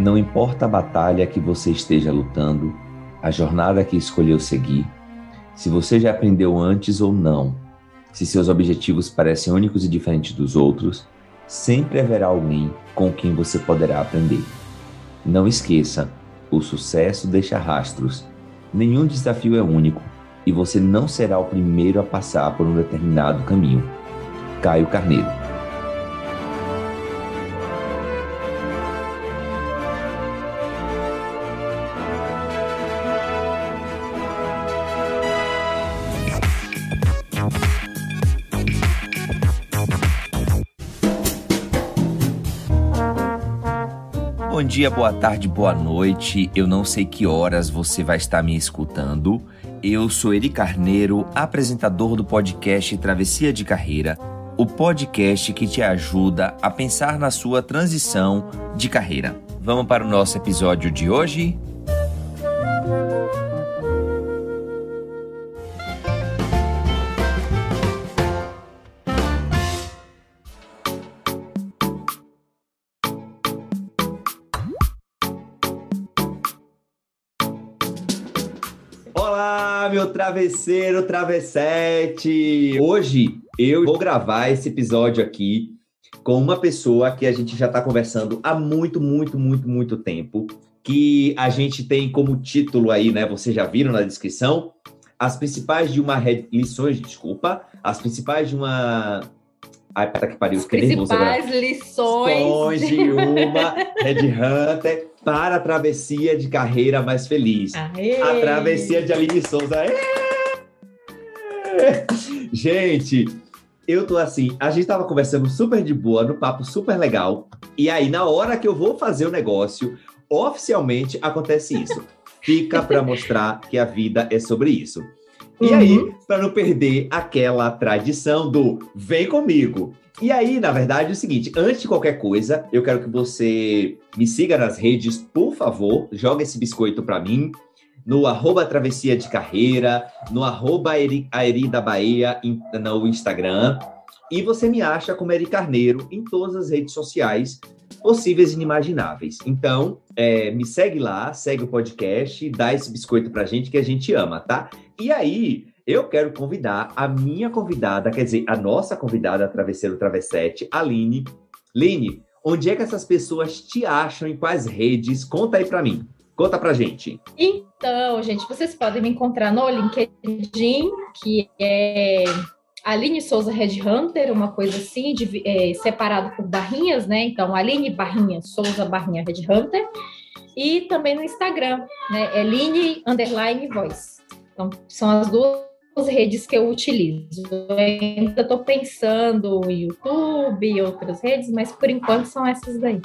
Não importa a batalha que você esteja lutando, a jornada que escolheu seguir, se você já aprendeu antes ou não, se seus objetivos parecem únicos e diferentes dos outros, sempre haverá alguém com quem você poderá aprender. Não esqueça, o sucesso deixa rastros. Nenhum desafio é único e você não será o primeiro a passar por um determinado caminho. Caio Carneiro dia, boa tarde, boa noite. Eu não sei que horas você vai estar me escutando. Eu sou Eri Carneiro, apresentador do podcast Travessia de Carreira, o podcast que te ajuda a pensar na sua transição de carreira. Vamos para o nosso episódio de hoje? Meu travesseiro, travessete. Hoje eu vou gravar esse episódio aqui com uma pessoa que a gente já está conversando há muito, muito, muito, muito tempo. Que a gente tem como título aí, né? Vocês já viram na descrição. As principais de uma red... lições, desculpa. As principais de uma Ai, que pariu, As principais lições. lições de uma Red Hunter para a travessia de carreira mais feliz. Aê. A travessia de Aline Souza. Aê. Gente, eu tô assim, a gente tava conversando super de boa, no papo super legal. E aí, na hora que eu vou fazer o negócio, oficialmente acontece isso. Fica para mostrar que a vida é sobre isso. E uhum. aí, para não perder aquela tradição do vem comigo. E aí, na verdade, é o seguinte: antes de qualquer coisa, eu quero que você me siga nas redes, por favor, joga esse biscoito para mim. No arroba Travessia de Carreira, no arroba Aeri da Bahia no Instagram. E você me acha como Eri Carneiro em todas as redes sociais possíveis e inimagináveis. Então, é, me segue lá, segue o podcast, dá esse biscoito pra gente que a gente ama, tá? E aí, eu quero convidar a minha convidada, quer dizer, a nossa convidada, Travesseiro Travessete, Aline. Line, onde é que essas pessoas te acham, em quais redes? Conta aí pra mim. Conta pra gente. Então, gente, vocês podem me encontrar no LinkedIn, que é Aline Souza Red Hunter, uma coisa assim, de, é, separado por barrinhas, né? Então, Aline Barrinha Souza Barrinha Red Hunter. E também no Instagram, né? É Line Underline Voice. Então, são as duas redes que eu utilizo. Eu ainda estou pensando em YouTube e outras redes, mas por enquanto são essas daí.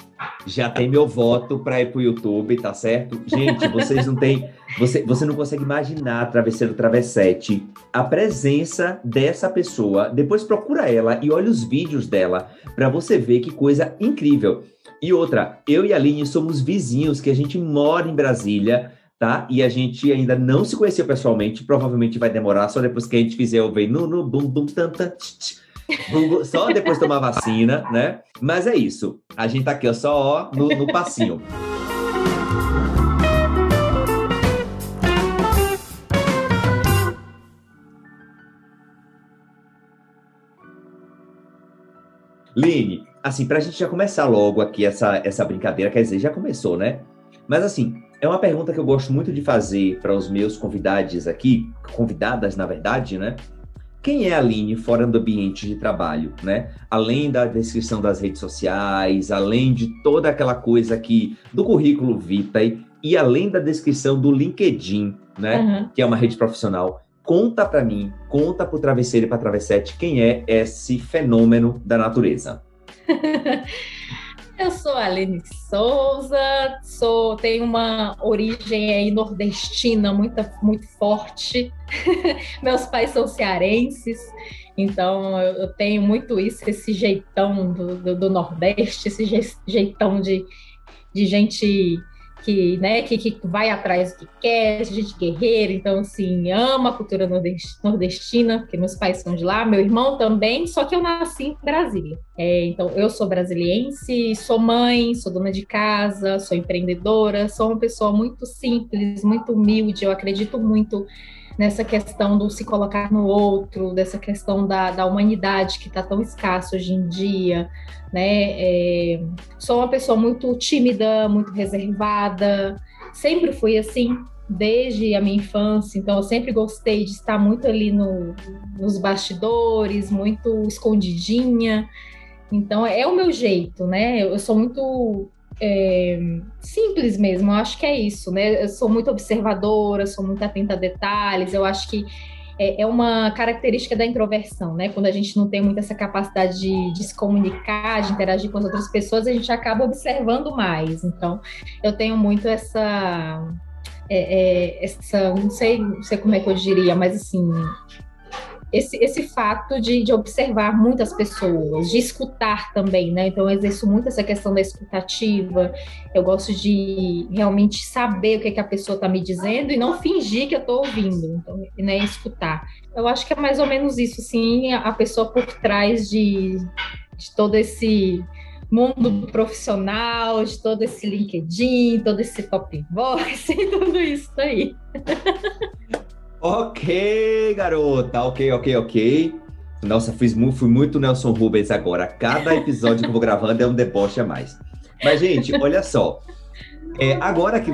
Já tem meu voto para ir para o YouTube, tá certo? Gente, vocês não têm. Você, você não consegue imaginar, Travesseiro Travessete, a presença dessa pessoa. Depois procura ela e olha os vídeos dela para você ver que coisa incrível. E outra, eu e a Aline somos vizinhos, que a gente mora em Brasília tá? E a gente ainda não se conheceu pessoalmente, provavelmente vai demorar só depois que a gente fizer o vem no no bum bum tanta só depois tomar vacina, né? Mas é isso. A gente tá aqui ó, só ó, no, no passinho. Line, assim, para a gente já começar logo aqui essa, essa brincadeira, quer dizer, já começou, né? Mas assim, é uma pergunta que eu gosto muito de fazer para os meus convidados aqui, convidadas, na verdade, né? Quem é a Aline fora do ambiente de trabalho, né? Além da descrição das redes sociais, além de toda aquela coisa aqui do currículo Vitae e além da descrição do LinkedIn, né? Uhum. Que é uma rede profissional. Conta para mim, conta para o travesseiro e para a travessete quem é esse fenômeno da natureza. Eu sou a Aline Souza, sou, tenho uma origem aí nordestina muito, muito forte. Meus pais são cearenses, então eu, tenho muito isso, esse jeitão do, do, do Nordeste, esse jeitão de, de gente que, né, que, que vai atrás do que quer, gente guerreira, então, assim, ama a cultura nordestina, porque meus pais são de lá, meu irmão também, só que eu nasci em Brasília. É, então, eu sou brasiliense, sou mãe, sou dona de casa, sou empreendedora, sou uma pessoa muito simples, muito humilde, eu acredito muito nessa questão do se colocar no outro, dessa questão da, da humanidade que está tão escassa hoje em dia, né? É, sou uma pessoa muito tímida, muito reservada, sempre fui assim, desde a minha infância, então eu sempre gostei de estar muito ali no, nos bastidores, muito escondidinha. Então é o meu jeito, né? Eu sou muito é, simples mesmo, eu acho que é isso, né? Eu sou muito observadora, sou muito atenta a detalhes, eu acho que é, é, uma característica da introversão, né? Quando a gente não tem muito essa capacidade de, de, se comunicar, de interagir com as outras pessoas, a gente acaba observando mais. Então, eu tenho muito essa. É, é, essa não sei, não sei como é que eu diria, mas assim, esse, esse fato de, de observar muitas pessoas, de escutar também, né? Então, eu exerço muito essa questão da escutativa. Eu gosto de realmente saber o que, é que a pessoa está me dizendo e não fingir que eu estou ouvindo, então, né? Escutar. Eu acho que é mais ou menos isso, sim, a pessoa por trás de, de todo esse mundo profissional, de todo esse LinkedIn, todo esse top voice tudo isso aí. Ok, garota. Ok, ok, ok. Nossa, fiz, fui muito Nelson Rubens agora. Cada episódio que eu vou gravando é um deboche a mais. Mas, gente, olha só. É, agora que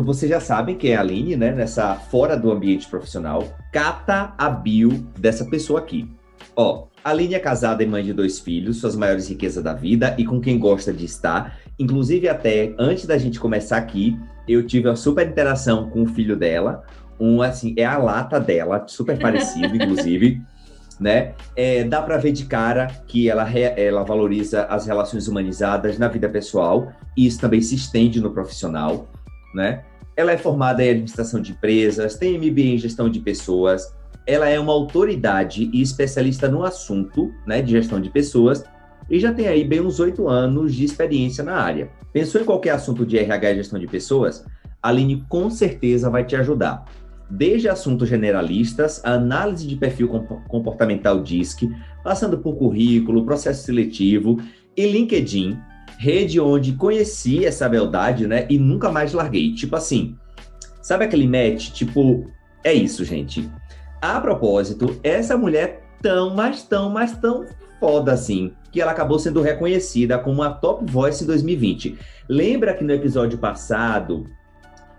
vocês já sabem quem é a Aline, né? Nessa fora do ambiente profissional, cata a bio dessa pessoa aqui. Ó, Aline é casada e mãe de dois filhos, suas maiores riquezas da vida e com quem gosta de estar. Inclusive, até antes da gente começar aqui, eu tive uma super interação com o filho dela, um assim, é a lata dela, super parecido, inclusive. Né? É, dá para ver de cara que ela, ela valoriza as relações humanizadas na vida pessoal e isso também se estende no profissional, né? Ela é formada em administração de empresas, tem MBA em gestão de pessoas, ela é uma autoridade e especialista no assunto, né, de gestão de pessoas e já tem aí bem uns oito anos de experiência na área. Pensou em qualquer assunto de RH e gestão de pessoas? A Aline com certeza vai te ajudar desde assuntos generalistas, a análise de perfil comportamental DISC, passando por currículo, processo seletivo e LinkedIn, rede onde conheci essa beldade, né, e nunca mais larguei. Tipo assim, sabe aquele match? Tipo, é isso, gente. A propósito, essa mulher tão, mas tão, mas tão foda assim, que ela acabou sendo reconhecida como uma top voice em 2020. Lembra que no episódio passado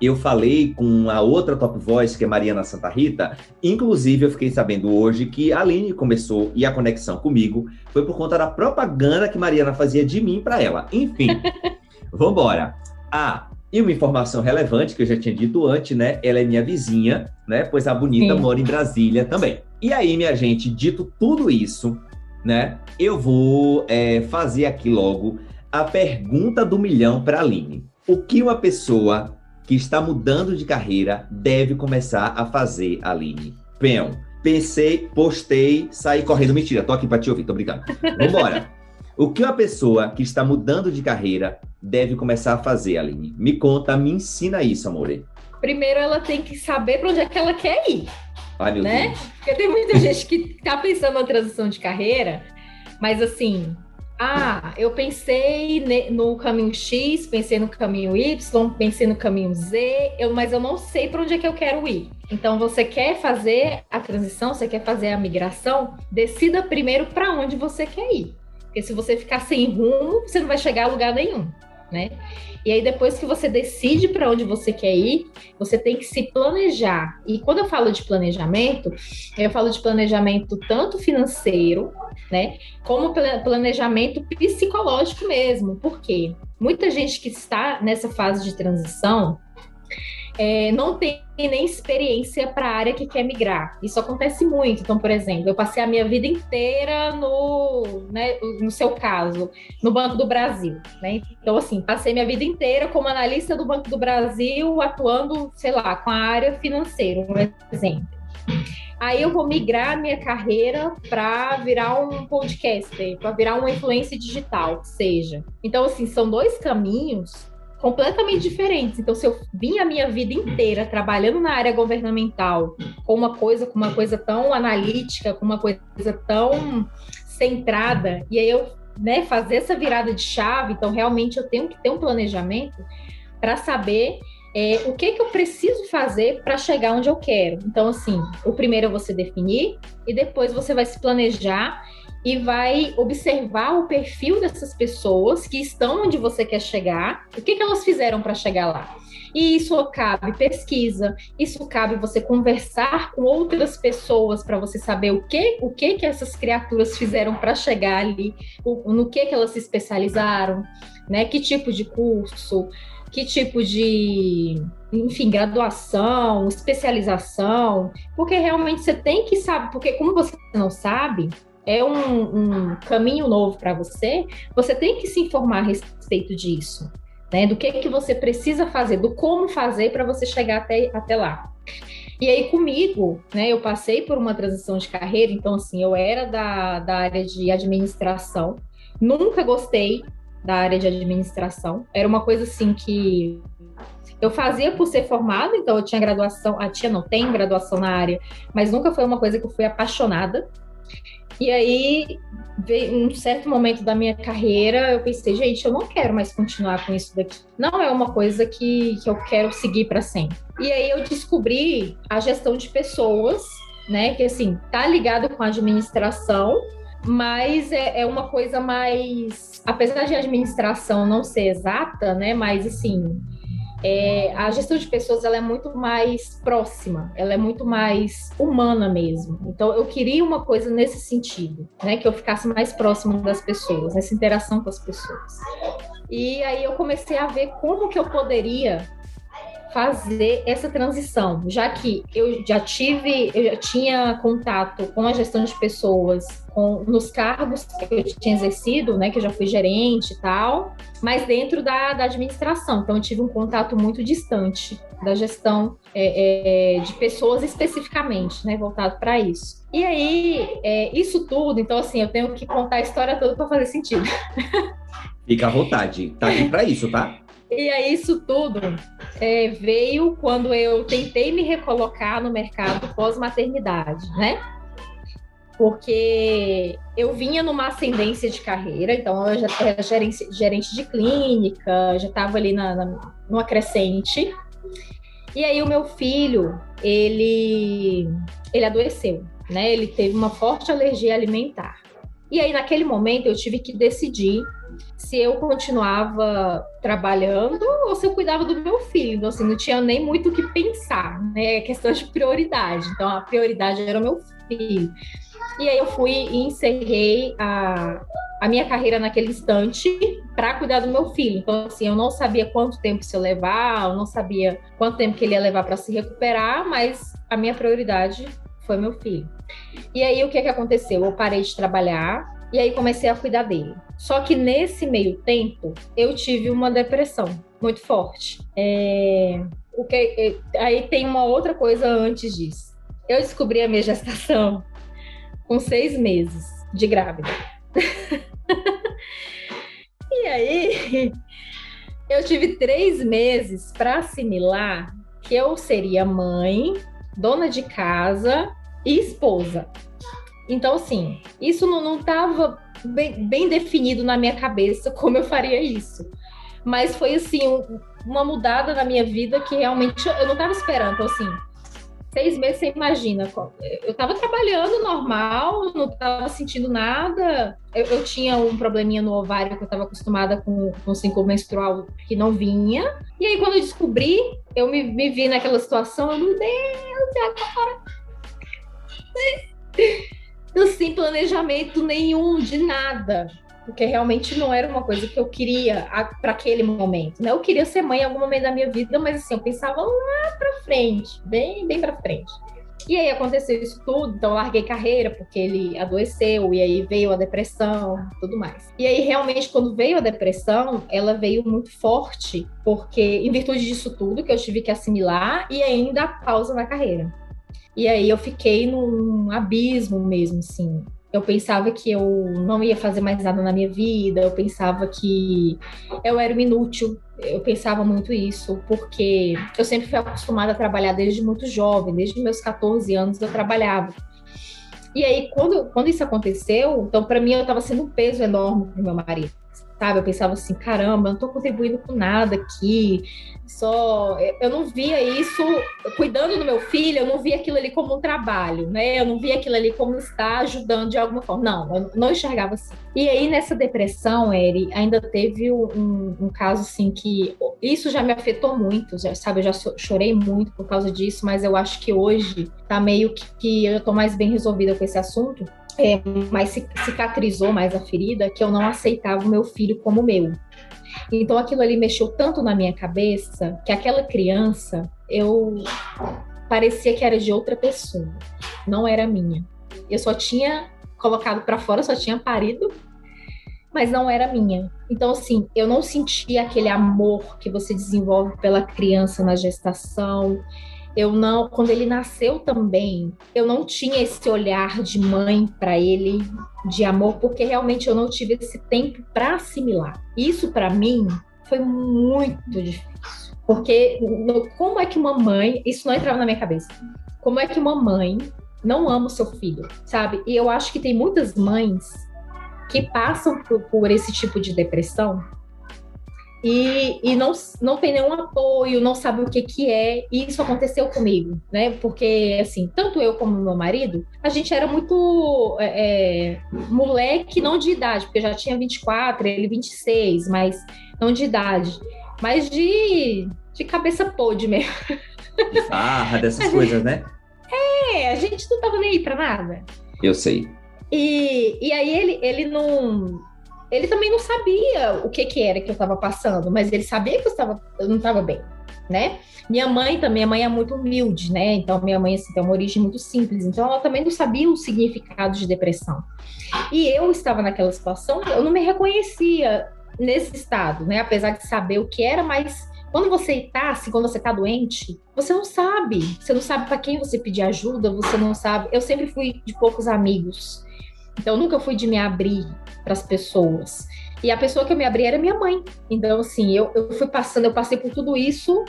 eu falei com a outra top voice, que é Mariana Santa Rita. Inclusive, eu fiquei sabendo hoje que a Aline começou e a conexão comigo foi por conta da propaganda que Mariana fazia de mim para ela. Enfim, vambora. Ah, e uma informação relevante que eu já tinha dito antes, né? Ela é minha vizinha, né? Pois a bonita Sim. mora em Brasília também. E aí, minha gente, dito tudo isso, né? Eu vou é, fazer aqui logo a pergunta do milhão para a Aline. O que uma pessoa que está mudando de carreira deve começar a fazer, Aline? Peão, pensei, postei, saí correndo. Mentira, tô aqui para te ouvir, tô brincando. Vambora. o que uma pessoa que está mudando de carreira deve começar a fazer, Aline? Me conta, me ensina isso, amore. Primeiro, ela tem que saber para onde é que ela quer ir. Ai, meu né? Deus. Porque tem muita gente que está pensando na transição de carreira, mas assim, ah, eu pensei no caminho X, pensei no caminho Y, pensei no caminho Z, eu, mas eu não sei para onde é que eu quero ir. Então, você quer fazer a transição, você quer fazer a migração, decida primeiro para onde você quer ir. Porque se você ficar sem rumo, você não vai chegar a lugar nenhum. Né? E aí depois que você decide para onde você quer ir, você tem que se planejar. E quando eu falo de planejamento, eu falo de planejamento tanto financeiro, né, como planejamento psicológico mesmo. Por quê? Muita gente que está nessa fase de transição, é, não tem nem experiência para a área que quer migrar. Isso acontece muito. Então, por exemplo, eu passei a minha vida inteira no, né, no seu caso, no Banco do Brasil. Né? Então, assim, passei minha vida inteira como analista do Banco do Brasil, atuando, sei lá, com a área financeira, um exemplo. Aí eu vou migrar minha carreira para virar um podcaster, para virar uma influência digital, que seja. Então, assim, são dois caminhos completamente diferentes. Então, se eu vim a minha vida inteira trabalhando na área governamental com uma coisa, com uma coisa tão analítica, com uma coisa tão centrada, e aí eu né, fazer essa virada de chave, então realmente eu tenho que ter um planejamento para saber é, o que, que eu preciso fazer para chegar onde eu quero. Então, assim, o primeiro é você definir e depois você vai se planejar e vai observar o perfil dessas pessoas que estão onde você quer chegar, o que, que elas fizeram para chegar lá. E isso cabe pesquisa, isso cabe você conversar com outras pessoas para você saber o que, o que que essas criaturas fizeram para chegar ali, no que que elas se especializaram, né? Que tipo de curso, que tipo de, enfim, graduação, especialização, porque realmente você tem que saber, porque como você não sabe, é um, um caminho novo para você, você tem que se informar a respeito disso, né? Do que que você precisa fazer, do como fazer para você chegar até, até lá. E aí comigo, né, eu passei por uma transição de carreira, então assim, eu era da, da área de administração, nunca gostei da área de administração, era uma coisa assim que eu fazia por ser formada, então eu tinha graduação, a tia não tem graduação na área, mas nunca foi uma coisa que eu fui apaixonada. E aí, em um certo momento da minha carreira, eu pensei, gente, eu não quero mais continuar com isso daqui. Não é uma coisa que, que eu quero seguir para sempre. E aí eu descobri a gestão de pessoas, né? Que assim, tá ligado com a administração, mas é, é uma coisa mais. Apesar de a administração não ser exata, né? Mas assim, é, a gestão de pessoas ela é muito mais próxima, ela é muito mais humana mesmo. Então eu queria uma coisa nesse sentido, né, que eu ficasse mais próximo das pessoas, nessa interação com as pessoas. E aí eu comecei a ver como que eu poderia fazer essa transição, já que eu já tive, eu já tinha contato com a gestão de pessoas, com, nos cargos que eu tinha exercido, né, que eu já fui gerente e tal, mas dentro da, da administração. Então, eu tive um contato muito distante da gestão é, é, de pessoas especificamente, né, voltado para isso. E aí, é, isso tudo, então, assim, eu tenho que contar a história toda para fazer sentido. Fica à vontade, tá aqui para isso, tá? E aí, isso tudo é, veio quando eu tentei me recolocar no mercado pós-maternidade, né? Porque eu vinha numa ascendência de carreira, então eu já era gerente, gerente de clínica, já estava ali na, na, numa crescente. E aí o meu filho, ele, ele adoeceu, né? Ele teve uma forte alergia alimentar. E aí, naquele momento, eu tive que decidir se eu continuava trabalhando ou se eu cuidava do meu filho. Então, assim, não tinha nem muito o que pensar, né? É questão de prioridade. Então, a prioridade era o meu filho. E aí eu fui e encerrei a, a minha carreira naquele instante para cuidar do meu filho. Então, assim, eu não sabia quanto tempo isso ia levar, eu não sabia quanto tempo que ele ia levar para se recuperar, mas a minha prioridade foi meu filho. E aí, o que, que aconteceu? Eu parei de trabalhar e aí comecei a cuidar dele. Só que nesse meio tempo, eu tive uma depressão muito forte. É... O que... É, aí tem uma outra coisa antes disso. Eu descobri a minha gestação com seis meses de grávida. e aí, eu tive três meses para assimilar que eu seria mãe, dona de casa e esposa. Então, assim, isso não estava bem, bem, definido na minha cabeça como eu faria isso. Mas foi, assim, um, uma mudada na minha vida que realmente eu não estava esperando. Então, assim, seis meses, você imagina. Eu estava trabalhando normal, não estava sentindo nada. Eu, eu, tinha um probleminha no ovário que eu estava acostumada com, com ciclo menstrual que não vinha. E aí, quando eu descobri, eu me, me vi naquela situação, eu, meu Deus, agora? Sem planejamento nenhum, de nada porque realmente não era uma coisa que eu queria para aquele momento, né? Eu queria ser mãe em algum momento da minha vida, mas assim, eu pensava lá para frente, bem, bem para frente. E aí aconteceu isso tudo, então larguei carreira porque ele adoeceu e aí veio a depressão, tudo mais. E aí realmente quando veio a depressão, ela veio muito forte, porque em virtude disso tudo que eu tive que assimilar e ainda a pausa na carreira. E aí eu fiquei num abismo mesmo, assim eu pensava que eu não ia fazer mais nada na minha vida, eu pensava que eu era um inútil, eu pensava muito isso, porque eu sempre fui acostumada a trabalhar desde muito jovem, desde meus 14 anos eu trabalhava. E aí, quando, quando isso aconteceu, então para mim eu estava sendo um peso enorme para meu marido sabe? Eu pensava assim, caramba, eu não tô contribuindo com nada aqui, só eu não via isso cuidando do meu filho, eu não via aquilo ali como um trabalho, né? Eu não via aquilo ali como estar ajudando de alguma forma. Não, eu não enxergava assim. E aí nessa depressão, Eri, ainda teve um, um caso assim que isso já me afetou muito, já, sabe? Eu já chorei muito por causa disso, mas eu acho que hoje tá meio que, que eu tô mais bem resolvida com esse assunto é, mas cicatrizou mais a ferida, que eu não aceitava o meu filho como meu. Então aquilo ali mexeu tanto na minha cabeça que aquela criança eu parecia que era de outra pessoa, não era minha. Eu só tinha colocado para fora, só tinha parido, mas não era minha. Então assim, eu não sentia aquele amor que você desenvolve pela criança na gestação eu não, quando ele nasceu também, eu não tinha esse olhar de mãe para ele, de amor, porque realmente eu não tive esse tempo para assimilar. Isso para mim foi muito difícil, porque como é que uma mãe, isso não entrava na minha cabeça. Como é que uma mãe não ama o seu filho, sabe? E eu acho que tem muitas mães que passam por, por esse tipo de depressão e, e não, não tem nenhum apoio, não sabe o que que é, e isso aconteceu comigo, né? Porque, assim, tanto eu como meu marido, a gente era muito é, é moleque, não de idade, porque eu já tinha 24, ele 26, mas não de idade, mas de, de cabeça podre mesmo. De farra, dessas coisas, né? É, a gente não tava nem aí pra nada. Eu sei. E, e aí ele, ele não ele também não sabia o que, que era que eu estava passando, mas ele sabia que eu, estava, eu não estava bem, né? Minha mãe também, minha mãe é muito humilde, né? Então, minha mãe assim, tem uma origem muito simples, então ela também não sabia o significado de depressão. E eu estava naquela situação, eu não me reconhecia nesse estado, né? Apesar de saber o que era, mas quando você está, assim, quando você está doente, você não sabe. Você não sabe para quem você pedir ajuda, você não sabe. Eu sempre fui de poucos amigos. Então, eu nunca fui de me abrir para as pessoas. E a pessoa que eu me abri era minha mãe. Então, assim, eu, eu fui passando, eu passei por tudo isso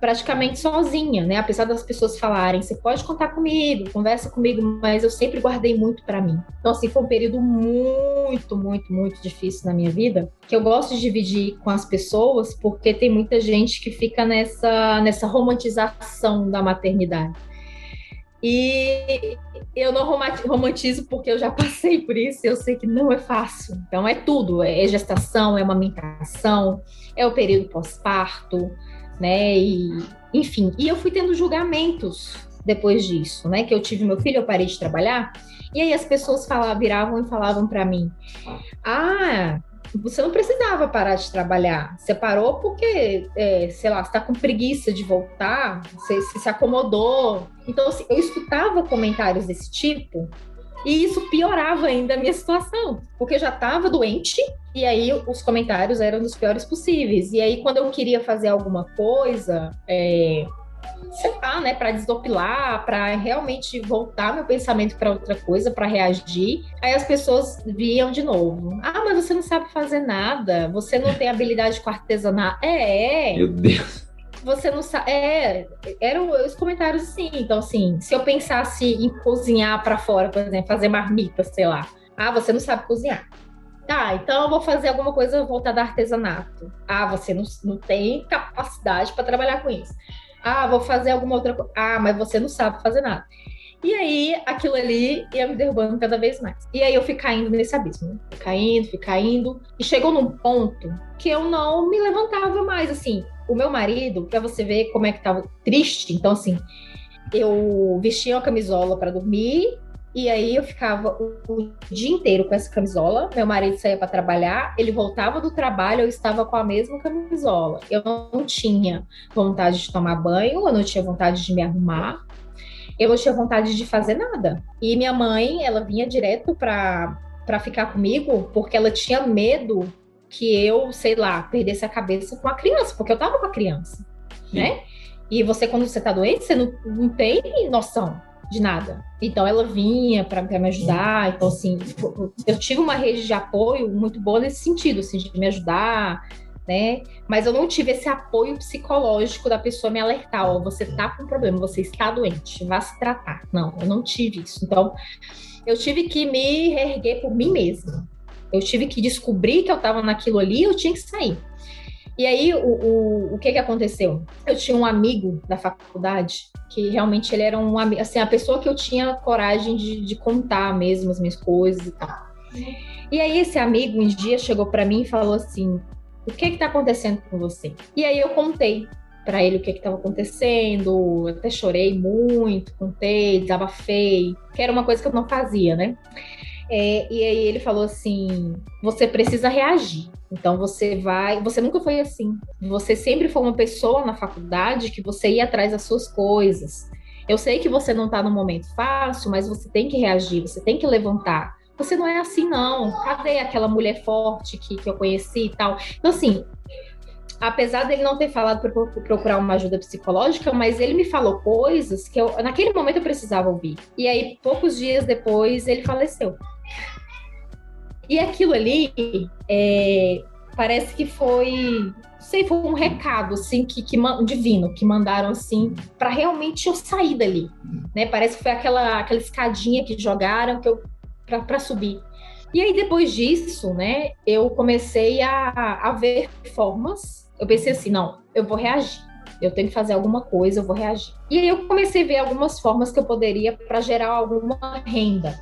praticamente sozinha, né? Apesar das pessoas falarem, você pode contar comigo, conversa comigo, mas eu sempre guardei muito para mim. Então, assim, foi um período muito, muito, muito difícil na minha vida, que eu gosto de dividir com as pessoas, porque tem muita gente que fica nessa, nessa romantização da maternidade. E eu não romantizo porque eu já passei por isso, eu sei que não é fácil. Então é tudo, é gestação, é amamentação, é o período pós-parto, né? E enfim, e eu fui tendo julgamentos depois disso, né? Que eu tive meu filho, eu parei de trabalhar, e aí as pessoas falavam, viravam e falavam para mim: "Ah, você não precisava parar de trabalhar. Você parou porque, é, sei lá, está com preguiça de voltar, você, você, se acomodou. Então, assim, eu escutava comentários desse tipo e isso piorava ainda a minha situação, porque eu já estava doente e aí os comentários eram dos piores possíveis. E aí, quando eu queria fazer alguma coisa, é, sei lá, né, para desopilar, para realmente voltar meu pensamento para outra coisa, para reagir. Aí as pessoas viam de novo: "Ah, mas você não sabe fazer nada, você não tem habilidade com artesanato". É, é. Meu Deus. Você não sabe. É, eram os comentários assim. Então, assim, se eu pensasse em cozinhar para fora, por exemplo, fazer marmita, sei lá. Ah, você não sabe cozinhar. Tá, então eu vou fazer alguma coisa voltada a artesanato. Ah, você não, não tem capacidade para trabalhar com isso. Ah, vou fazer alguma outra coisa. Ah, mas você não sabe fazer nada. E aí, aquilo ali ia me derrubando cada vez mais. E aí eu fui caindo nesse abismo, né? Fui caindo, fui caindo. E chegou num ponto que eu não me levantava mais, assim. O meu marido, para você ver como é que tava triste, então assim, eu vestia uma camisola para dormir, e aí eu ficava o, dia inteiro com essa camisola. Meu marido saía para trabalhar, ele voltava do trabalho, eu estava com a mesma camisola. Eu não tinha vontade de tomar banho, eu não tinha vontade de me arrumar, eu não tinha vontade de fazer nada. E minha mãe, ela vinha direto para para ficar comigo porque ela tinha medo que eu, sei lá, perdesse a cabeça com a criança, porque eu tava com a criança, Sim. né? E você, quando você tá doente, você não, não tem noção de nada. Então ela vinha para me ajudar. Então, assim, eu tive uma rede de apoio muito boa nesse sentido, assim, de me ajudar, né? Mas eu não tive esse apoio psicológico da pessoa me alertar, ó, você tá com um problema, você está doente, vá se tratar. Não, eu não tive isso. Então, eu tive que me reerguer por mim mesma. Eu tive que descobrir que eu estava naquilo ali, eu tinha que sair. E aí, o, o, o que que aconteceu? Eu tinha um amigo da faculdade que realmente ele era um amigo, assim, a pessoa que eu tinha coragem de, de contar mesmo as minhas coisas e tal. E aí, esse amigo um dia chegou para mim e falou assim: o que está acontecendo com você? E aí eu contei para ele o que estava acontecendo, eu até chorei muito, contei, desabafei, que era uma coisa que eu não fazia, né? É, e aí ele falou assim: você precisa reagir. Então você vai. Você nunca foi assim. Você sempre foi uma pessoa na faculdade que você ia atrás das suas coisas. Eu sei que você não está no momento fácil, mas você tem que reagir, você tem que levantar você não é assim, não. Cadê aquela mulher forte que, que eu conheci e tal? Então, assim, apesar dele não ter falado para procurar uma ajuda psicológica, mas ele me falou coisas que eu, naquele momento eu precisava ouvir. E aí, poucos dias depois, ele faleceu. E aquilo ali, é, parece que foi, sei, foi um recado, assim, que, que divino, que mandaram, assim, para realmente eu sair dali, né? Parece que foi aquela, aquela escadinha que jogaram, que eu para subir. E aí, depois disso, né, eu comecei a, a ver formas. Eu pensei assim: não, eu vou reagir. Eu tenho que fazer alguma coisa, eu vou reagir. E aí eu comecei a ver algumas formas que eu poderia para gerar alguma renda.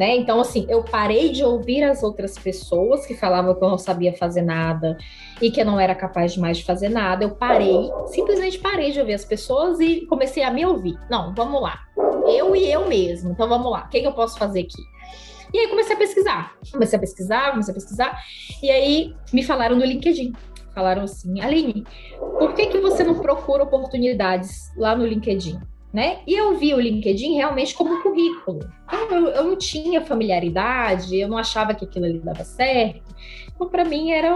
Né? Então, assim, eu parei de ouvir as outras pessoas que falavam que eu não sabia fazer nada e que eu não era capaz de mais de fazer nada. Eu parei, simplesmente parei de ouvir as pessoas e comecei a me ouvir. Não, vamos lá. Eu e eu mesmo. Então, vamos lá. O que, que eu posso fazer aqui? E aí comecei a pesquisar. Comecei a pesquisar, comecei a pesquisar. E aí me falaram no LinkedIn. Falaram assim, Aline, por que, que você não procura oportunidades lá no LinkedIn? Né? E eu vi o LinkedIn realmente como um currículo. Então, eu, eu não tinha familiaridade, eu não achava que aquilo ali dava certo. Então, para mim, era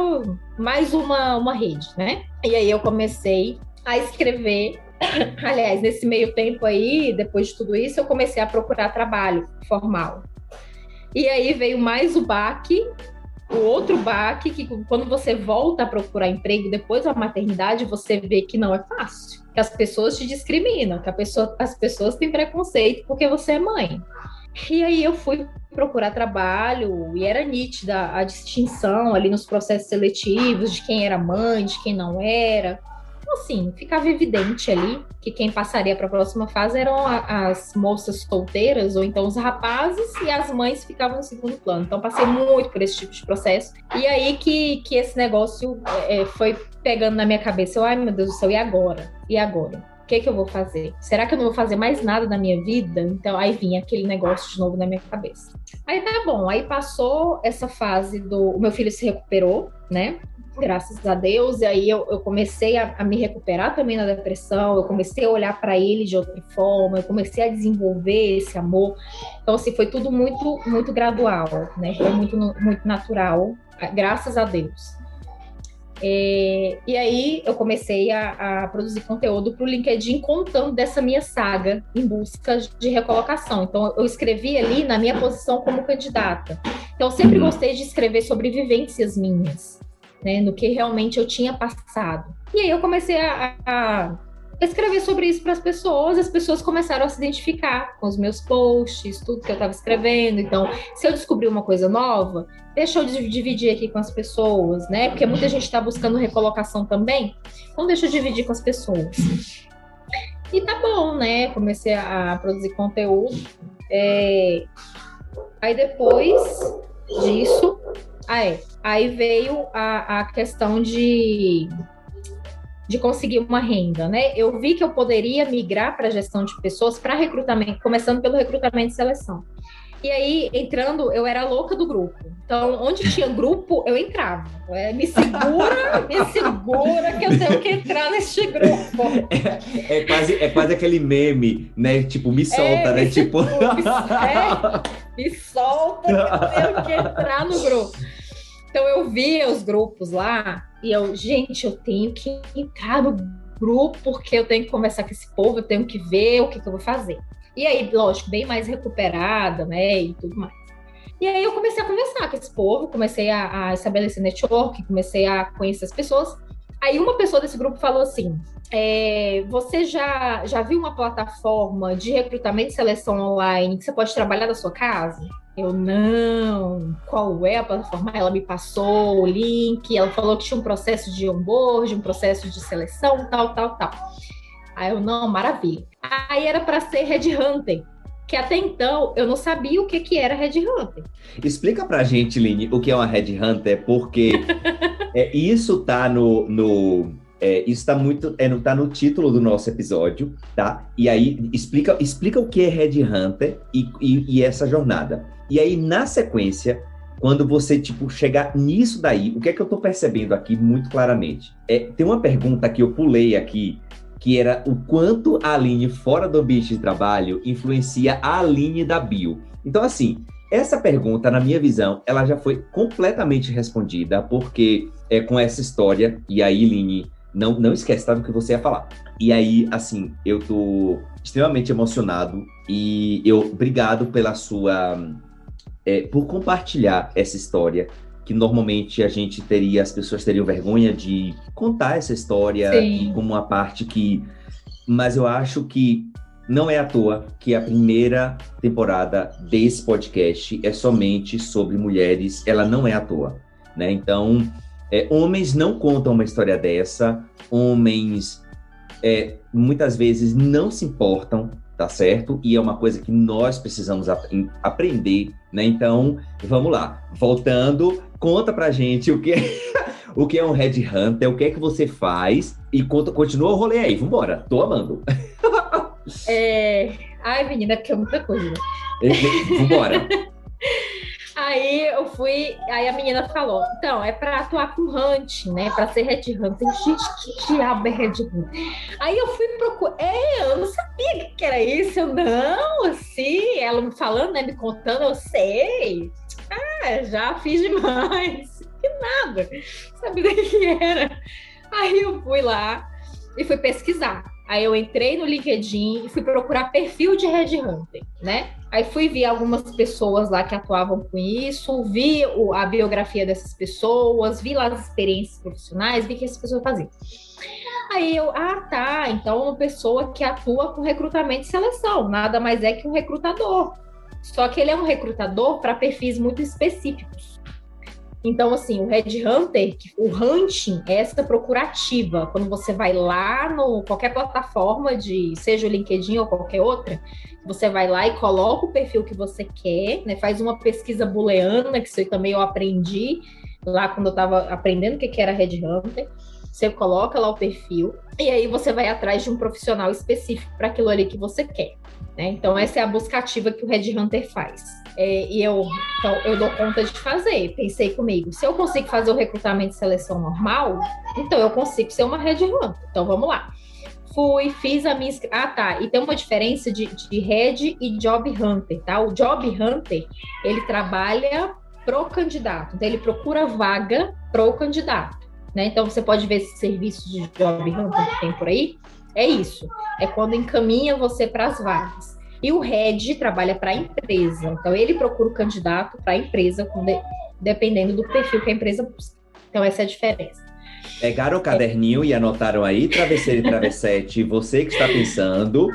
mais uma, uma rede, né? E aí eu comecei a escrever. Aliás, nesse meio tempo aí, depois de tudo isso, eu comecei a procurar trabalho formal. E aí veio mais o baque, o outro baque, que quando você volta a procurar emprego depois da maternidade, você vê que não é fácil. Que as pessoas te discriminam, que pessoa, as pessoas têm preconceito porque você é mãe. E aí eu fui procurar trabalho e era nítida a distinção ali nos processos seletivos de quem era mãe, de quem não era assim, ficava evidente ali que quem passaria para a próxima fase eram as moças solteiras ou então os rapazes e as mães ficavam no segundo plano. Então passei muito por esse tipo de processo. E aí que, que esse negócio é, foi pegando na minha cabeça. Eu, ai meu Deus do céu, e agora? E agora? O que, que eu vou fazer? Será que eu não vou fazer mais nada na minha vida? Então, aí vinha aquele negócio de novo na minha cabeça. Aí tá bom, aí passou essa fase do. O meu filho se recuperou, né? Graças a Deus. E aí eu, eu comecei a, a, me recuperar também na depressão, eu comecei a olhar para ele de outra forma, eu comecei a desenvolver esse amor. Então, assim, foi tudo muito, muito gradual, né? Foi muito, muito natural, graças a Deus. É, e aí eu comecei a, a produzir conteúdo para o LinkedIn contando dessa minha saga em busca de recolocação. Então eu escrevi ali na minha posição como candidata. Então eu sempre uhum. gostei de escrever sobre vivências minhas né, no que realmente eu tinha passado. E aí eu comecei a, a escrever sobre isso para as pessoas, as pessoas começaram a se identificar com os meus posts, tudo que eu estava escrevendo. Então, se eu descobrir uma coisa nova, deixa eu dividir aqui com as pessoas, né? Porque muita gente está buscando recolocação também. Então, deixa eu dividir com as pessoas. E tá bom, né? Comecei a produzir conteúdo. É... Aí depois disso, ah, é. Aí veio a, a questão de, de conseguir uma renda, né? Eu vi que eu poderia migrar para gestão de pessoas para recrutamento, começando pelo recrutamento e seleção. E aí, entrando, eu era louca do grupo. Então, onde tinha grupo, eu entrava. É, me segura, me segura que eu tenho que entrar neste grupo. É, é, quase, é quase aquele meme, né? Tipo, me solta, é, né? Me tipo. Me, é, me solta que eu tenho que entrar no grupo. Então, eu via os grupos lá e eu, gente, eu tenho que entrar no grupo porque eu tenho que conversar com esse povo, eu tenho que ver o que, que eu vou fazer. E aí, lógico, bem mais recuperada, né? E tudo mais. E aí eu comecei a conversar com esse povo, comecei a, a estabelecer network, comecei a conhecer as pessoas. Aí uma pessoa desse grupo falou assim: é, você já, já viu uma plataforma de recrutamento e seleção online que você pode trabalhar da sua casa? Eu não. Qual é a plataforma? Ela me passou o link, ela falou que tinha um processo de onboard, um processo de seleção, tal, tal, tal. Aí eu, não, maravilha. Aí era para ser Red Hunter, que até então eu não sabia o que, que era Red Hunter. Explica pra gente, Line, o que é uma Red Hunter, porque é, isso tá no. no é, isso tá muito. É, tá no título do nosso episódio, tá? E aí explica, explica o que é Red Hunter e, e, e essa jornada. E aí, na sequência, quando você, tipo, chegar nisso daí, o que é que eu tô percebendo aqui muito claramente? É, tem uma pergunta que eu pulei aqui, que era o quanto a Aline fora do ambiente de trabalho influencia a Aline da bio. Então, assim, essa pergunta, na minha visão, ela já foi completamente respondida, porque é com essa história, e aí, Aline, não, não esquece, tá, do que você ia falar. E aí, assim, eu tô extremamente emocionado e eu, obrigado pela sua, é, por compartilhar essa história, que normalmente a gente teria, as pessoas teriam vergonha de contar essa história como uma parte que. Mas eu acho que não é à toa que a primeira temporada desse podcast é somente sobre mulheres, ela não é à toa, né? Então, é, homens não contam uma história dessa, homens é, muitas vezes não se importam tá certo? E é uma coisa que nós precisamos ap aprender, né? Então, vamos lá. Voltando, conta pra gente o que é, o que é um Red Hunter, o que é que você faz e conta, continua o rolê aí. Vambora, tô amando. É... Ai, menina, que é muita coisa. Vambora. Aí eu fui, aí a menina falou: então, é para atuar com Hunt, né? Para ser Red Hunter. Gente, que diabo é Red Hunter? Aí eu fui procurar. É, eu não sabia que era isso. Eu não, assim, ela me falando, né? Me contando, eu sei. Ah, já fiz demais. Que nada. Sabia que era. Aí eu fui lá e fui pesquisar. Aí eu entrei no LinkedIn e fui procurar perfil de Red Hunter, né? Aí fui ver algumas pessoas lá que atuavam com isso, vi a biografia dessas pessoas, vi lá as experiências profissionais, vi que essas pessoas faziam. Aí eu, ah, tá, então uma pessoa que atua com recrutamento e seleção, nada mais é que um recrutador. Só que ele é um recrutador para perfis muito específicos. Então, assim, o Red Hunter, o hunting é essa procurativa. Quando você vai lá no qualquer plataforma de, seja o LinkedIn ou qualquer outra, você vai lá e coloca o perfil que você quer, né? Faz uma pesquisa booleana, que isso também eu aprendi lá quando eu estava aprendendo o que era Red Hunter. Você coloca lá o perfil e aí você vai atrás de um profissional específico para aquilo ali que você quer. Né? Então, essa é a buscativa que o Red Hunter faz. É, e eu, então, eu dou conta de fazer. Pensei comigo, se eu consigo fazer o recrutamento e seleção normal, então eu consigo ser uma Red Hunter. Então, vamos lá. Fui, fiz a minha. Ah, tá. E tem uma diferença de, de Red e Job Hunter, tá? O Job Hunter, ele trabalha pro candidato. Então, ele procura vaga pro candidato. Né? Então, você pode ver esse serviço de Job Hunter que tem por aí. É isso. É quando encaminha você para as vagas. E o head trabalha para a empresa. Então, ele procura o candidato para a empresa, de, dependendo do perfil que a empresa busca. Então, essa é a diferença. Pegaram o caderninho é. e anotaram aí, travesseiro e travessete, você que está pensando,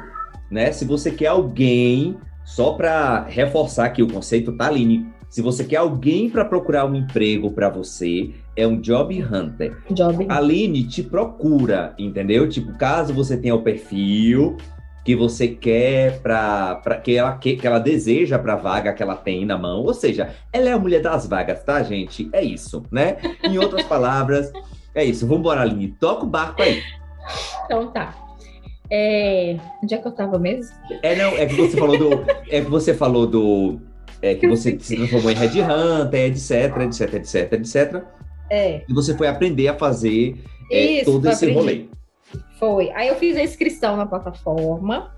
né? Se você quer alguém, só para reforçar aqui o conceito, tá, Aline? Se você quer alguém para procurar um emprego para você, é um job hunter. Job. A Aline te procura, entendeu? Tipo, caso você tenha o perfil que você quer para que ela que, que ela deseja para vaga que ela tem na mão, ou seja, ela é a mulher das vagas, tá, gente? É isso, né? Em outras palavras, é isso. Vamos embora, Aline. Toca o barco aí. Então tá. É... Onde é que eu tava mesmo? É, não, é que você falou do. É que você falou do. É que você se transformou em Red Hunter, etc, etc, etc, etc. É. E você foi aprender a fazer é, Isso, todo esse aprendi. rolê. Foi. Aí eu fiz a inscrição na plataforma.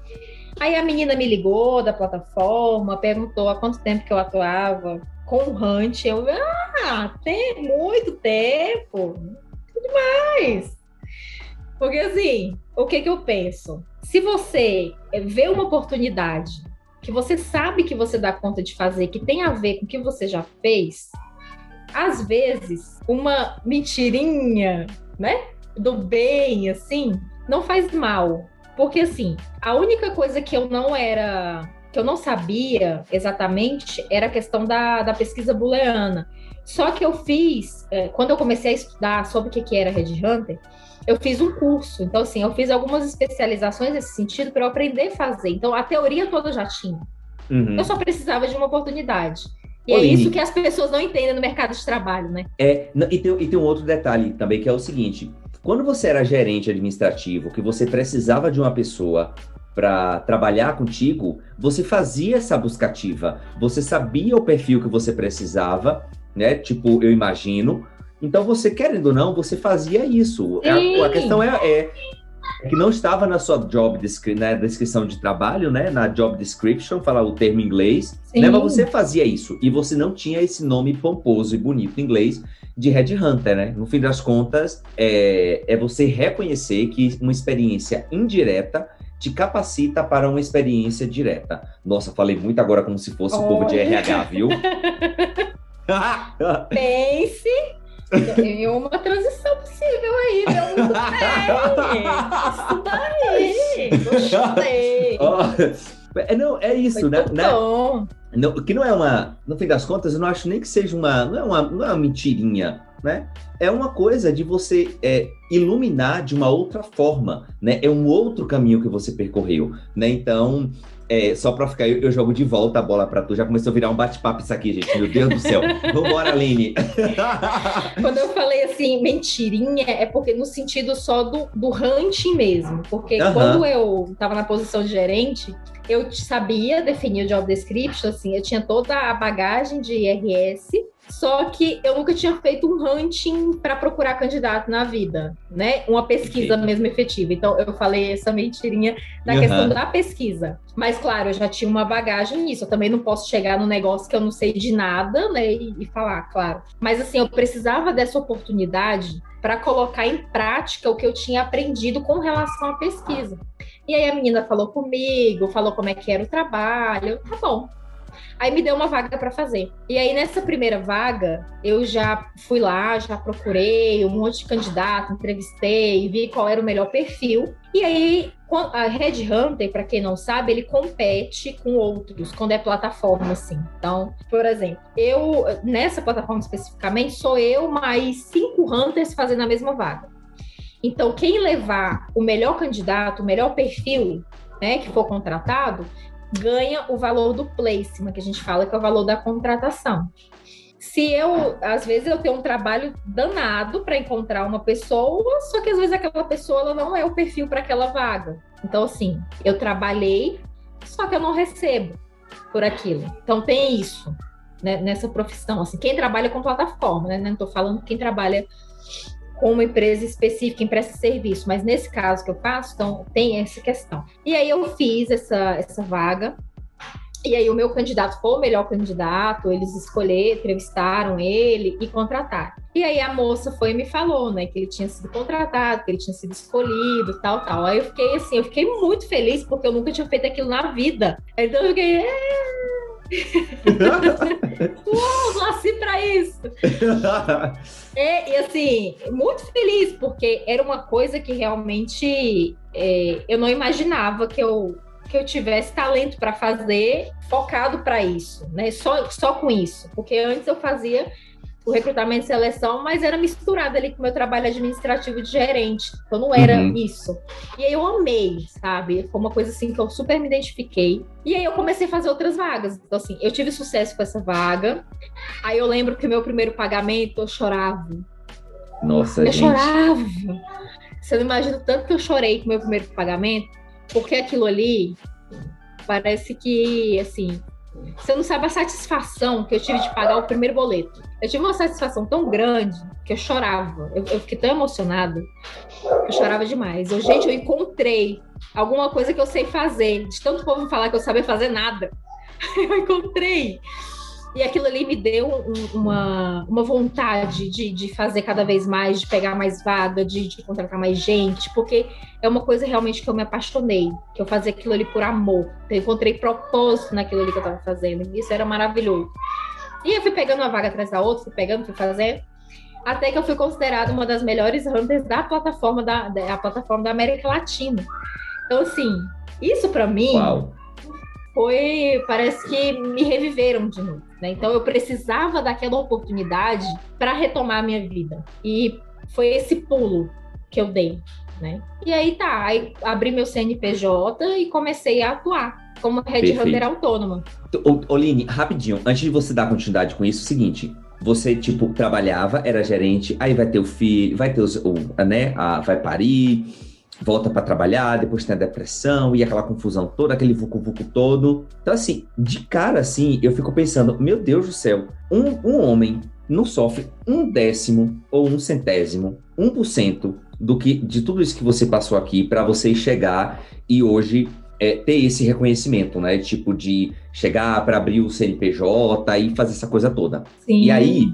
Aí a menina me ligou da plataforma, perguntou há quanto tempo que eu atuava com o Hunt. Eu, ah, tem muito tempo. Demais. Porque assim, o que que eu penso? Se você vê uma oportunidade que você sabe que você dá conta de fazer, que tem a ver com o que você já fez, às vezes uma mentirinha, né? Do bem, assim, não faz mal. Porque assim, a única coisa que eu não era, que eu não sabia exatamente era a questão da, da pesquisa booleana. Só que eu fiz, eh, quando eu comecei a estudar sobre o que, que era Red Hunter, eu fiz um curso. Então, assim, eu fiz algumas especializações nesse sentido para eu aprender a fazer. Então, a teoria toda eu já tinha. Uhum. Eu só precisava de uma oportunidade. E Ô, é Lini. isso que as pessoas não entendem no mercado de trabalho, né? É, e tem, e tem um outro detalhe também que é o seguinte: quando você era gerente administrativo, que você precisava de uma pessoa para trabalhar contigo, você fazia essa buscativa, você sabia o perfil que você precisava, né? Tipo, eu imagino. Então, você querendo ou não, você fazia isso. A, a questão é, é que não estava na sua job descri na descrição de trabalho, né? Na job description, falar o termo em inglês. Sim. Né? Mas você fazia isso e você não tinha esse nome pomposo e bonito em inglês de Red Hunter, né? No fim das contas, é, é você reconhecer que uma experiência indireta te capacita para uma experiência direta. Nossa, falei muito agora como se fosse o povo de Olha. RH, viu? Pense em uma transição possível aí, deu muito bem. Isso daí. Gostei. Ó, é, não, é isso, né? né? bom. Não, que não é uma, no fim das contas, eu não acho nem que seja uma, não é uma, não é uma mentirinha, né? É uma coisa de você é, iluminar de uma outra forma, né? É um outro caminho que você percorreu, né? Então, é, só pra ficar, eu, eu jogo de volta a bola pra tu. Já começou a virar um bate-papo isso aqui, gente. Meu Deus do céu. Vambora, Aline. Quando eu falei assim, mentirinha, é porque no sentido só do, do hunting mesmo. Porque quando eu estava na posição de gerente, eu sabia definir o job description, assim, eu tinha toda a bagagem de IRS, só que eu nunca tinha feito um hunting para procurar candidato na vida, né? Uma pesquisa Ok. mesmo efetiva. Então, eu falei essa mentirinha da Aham. questão da pesquisa. Mas, claro, eu já tinha uma bagagem nisso. Eu também não posso chegar no negócio que eu não sei de nada, né? E, e falar, claro. Mas, assim, eu precisava dessa oportunidade para colocar em prática o que eu tinha aprendido com relação à pesquisa. E aí a menina falou comigo, falou como é que era o trabalho. Tá bom. Aí me deu uma vaga para fazer. E aí nessa primeira vaga, eu já fui lá, já procurei um monte de candidato, entrevistei, vi qual era o melhor perfil. E aí a Red Hunter, para quem não sabe, ele compete com outros quando é plataforma assim. Então, por exemplo, eu nessa plataforma especificamente sou eu mais cinco hunters fazendo a mesma vaga. Então, quem levar o melhor candidato, o melhor perfil, né, que for contratado, ganha o valor do placement, que a gente fala que é o valor da contratação. Se eu, às vezes, eu tenho um trabalho danado para encontrar uma pessoa, só que às vezes aquela pessoa não é o perfil para aquela vaga. Então, assim, eu trabalhei, só que eu não recebo por aquilo. Então, tem isso né, nessa profissão. Assim, quem trabalha com plataforma, né? Não estou falando quem trabalha com uma empresa específica, empresta serviço, mas nesse caso que eu faço, então tem essa questão. E aí eu fiz essa, essa vaga, e aí o meu candidato foi o melhor candidato, eles escolheram, entrevistaram ele e contrataram. E aí a moça foi e me falou, né, que ele tinha sido contratado, que ele tinha sido escolhido, tal, tal. Aí eu fiquei assim, eu fiquei muito feliz porque eu nunca tinha feito aquilo na vida. Então eu fiquei, é, eu nasci pra isso. É, e assim, muito feliz, porque era uma coisa que realmente é, eu não imaginava que eu, que eu tivesse talento para fazer, focado para isso, né? Só, só com isso. Porque antes eu fazia o recrutamento e seleção, mas era misturado ali com o meu trabalho administrativo de gerente. Então não era uhum. isso. E aí eu amei, sabe? Foi uma coisa assim que eu super me identifiquei. E aí eu comecei a fazer outras vagas. Então, assim, eu tive sucesso com essa vaga. Aí eu lembro que o meu primeiro pagamento eu chorava. Nossa, eu gente. chorava. Você não imagina o tanto que eu chorei com o meu primeiro pagamento, porque aquilo ali parece que, assim, você não sabe a satisfação que eu tive de pagar o primeiro boleto. Eu tive uma satisfação tão grande que eu chorava. Eu, eu fiquei tão emocionada eu chorava demais. Eu, gente, eu encontrei alguma coisa que eu sei fazer. De tanto povo me falar que eu sabia fazer nada. Eu encontrei. E aquilo ali me deu um, uma, uma vontade de, de fazer cada vez mais, de pegar mais vaga, de, de contratar mais gente, porque é uma coisa realmente que eu me apaixonei, que eu fazia aquilo ali por amor. Eu encontrei propósito naquilo ali que eu estava fazendo. E isso era maravilhoso. E eu fui pegando uma vaga atrás da outra, fui pegando, fui fazendo. Até que eu fui considerada uma das melhores hunters da plataforma da, da plataforma da América Latina. Então, assim, isso para mim Uau. Foi. Parece que me reviveram de novo. Né? Então, eu precisava daquela oportunidade para retomar a minha vida. E foi esse pulo que eu dei. Né? E aí tá, aí abri meu CNPJ e comecei a atuar como headhunter autônoma. Oline, rapidinho, antes de você dar continuidade com isso, é o seguinte, você, tipo, trabalhava, era gerente, aí vai ter o filho, vai ter os, o, né, a, vai parir, volta para trabalhar, depois tem a depressão e aquela confusão toda, aquele vucu-vucu todo. Então, assim, de cara, assim, eu fico pensando, meu Deus do céu, um, um homem não sofre um décimo ou um centésimo, um por cento do que de tudo isso que você passou aqui para você chegar e hoje é, ter esse reconhecimento, né? Tipo, de chegar para abrir o CNPJ e fazer essa coisa toda. Sim. E aí,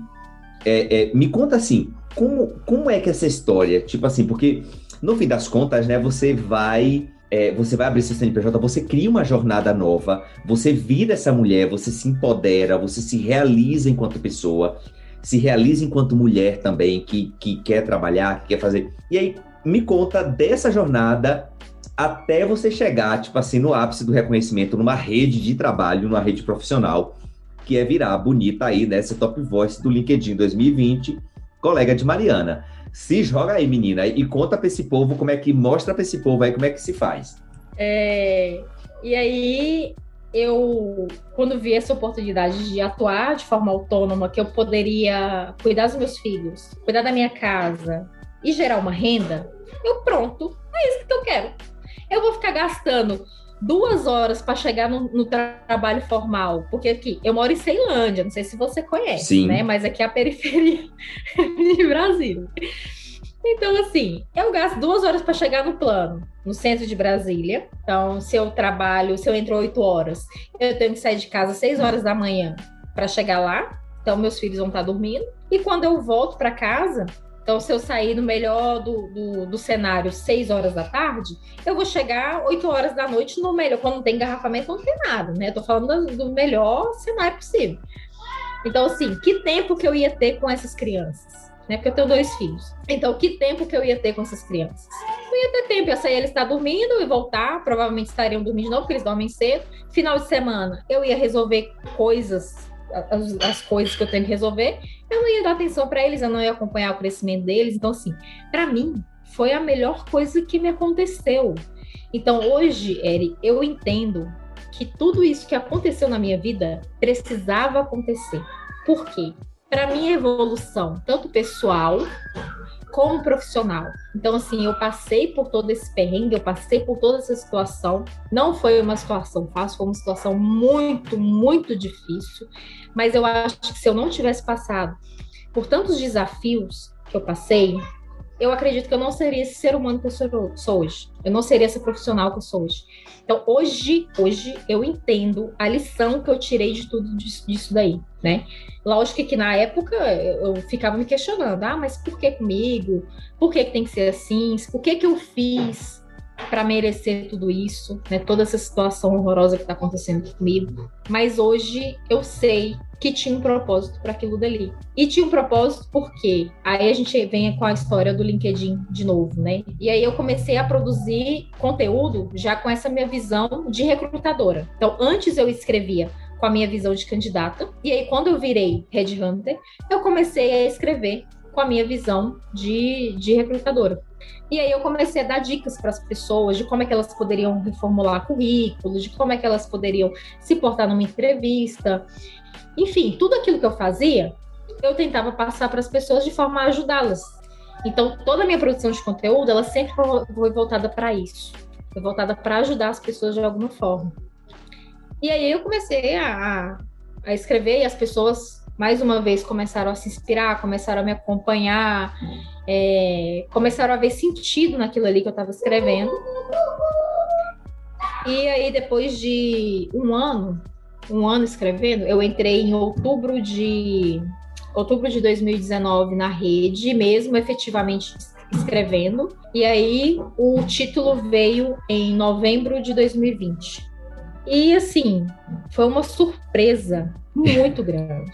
é, é, me conta assim, como, como é que essa história, tipo assim, porque no fim das contas, né, você vai. É, você vai abrir seu CNPJ, você cria uma jornada nova, você vira essa mulher, você se empodera, você se realiza enquanto pessoa, se realiza enquanto mulher também, que, que quer trabalhar, que quer fazer. E aí, me conta dessa jornada até você chegar, tipo assim, no ápice do reconhecimento numa rede de trabalho, numa rede profissional, que é virar bonita aí nessa top voice do LinkedIn 2020, colega de Mariana. Se joga aí, menina, e conta para esse povo como é que mostra para esse povo aí como é que se faz. É, e aí eu, quando vi essa oportunidade de atuar de forma autônoma, que eu poderia cuidar dos meus filhos, cuidar da minha casa e gerar uma renda, eu pronto, é isso que eu quero eu vou ficar gastando duas horas para chegar no, no, trabalho formal, porque aqui eu moro em Ceilândia, não sei se você conhece, Sim. né? Mas aqui é a periferia de Brasília. Então, assim, eu gasto duas horas para chegar no plano, no centro de Brasília. Então, se eu trabalho, se eu entro oito horas, eu tenho que sair de casa às seis horas da manhã para chegar lá. Então, meus filhos vão estar dormindo. E quando eu volto para casa, então, se eu sair no melhor do, do, do, cenário 6 horas da tarde, eu vou chegar 8 horas da noite no melhor. Quando não tem engarrafamento, não tem nada, né? Eu tô falando do, melhor cenário possível. Então, assim, que tempo que eu ia ter com essas crianças? Né? Porque eu tenho dois filhos. Então, que tempo que eu ia ter com essas crianças? Não ia ter tempo, eu sair eles estar dormindo e voltar, provavelmente estariam dormindo de novo, porque eles dormem cedo. Final de semana, eu ia resolver coisas as, as, coisas que eu tenho que resolver, eu não ia dar atenção para eles, eu não ia acompanhar o crescimento deles. Então, assim, para mim, foi a melhor coisa que me aconteceu. Então, hoje, Eri, eu entendo que tudo isso que aconteceu na minha vida precisava acontecer. Por quê? Para minha evolução, tanto pessoal como profissional. Então, assim, eu passei por todo esse perrengue, eu passei por toda essa situação. Não foi uma situação fácil, foi uma situação muito, muito difícil. Mas eu acho que se eu não tivesse passado por tantos desafios que eu passei, eu acredito que eu não seria esse ser humano que eu sou hoje. Eu não seria essa profissional que eu sou hoje. Então, hoje, hoje eu entendo a lição que eu tirei de tudo disso, disso daí, né? Lógico que na época eu ficava me questionando, ah, mas por que comigo? Por que, que tem que ser assim? Por que, que eu fiz? Para merecer tudo isso, né? Toda essa situação horrorosa que está acontecendo comigo. Mas hoje eu sei que tinha um propósito para aquilo dali. E tinha um propósito porque aí a gente vem com a história do LinkedIn de novo, né? E aí eu comecei a produzir conteúdo já com essa minha visão de recrutadora. Então, antes eu escrevia com a minha visão de candidata, e aí quando eu virei headhunter, eu comecei a escrever com a minha visão de, de recrutadora. E aí eu comecei a dar dicas para as pessoas de como é que elas poderiam reformular currículos, de como é que elas poderiam se portar numa entrevista. Enfim, tudo aquilo que eu fazia, eu tentava passar para as pessoas de forma a ajudá-las. Então, toda a minha produção de conteúdo, ela sempre foi voltada para isso. Foi voltada para ajudar as pessoas de alguma forma. E aí eu comecei a, a escrever e as pessoas, mais uma vez, começaram a se inspirar, começaram a me acompanhar, é, começaram a ver sentido naquilo ali que eu estava escrevendo. E aí, depois de um ano, um ano escrevendo, eu entrei em outubro de outubro de 2019 na rede, mesmo efetivamente escrevendo. E aí o título veio em novembro de 2020. E assim, foi uma surpresa muito grande.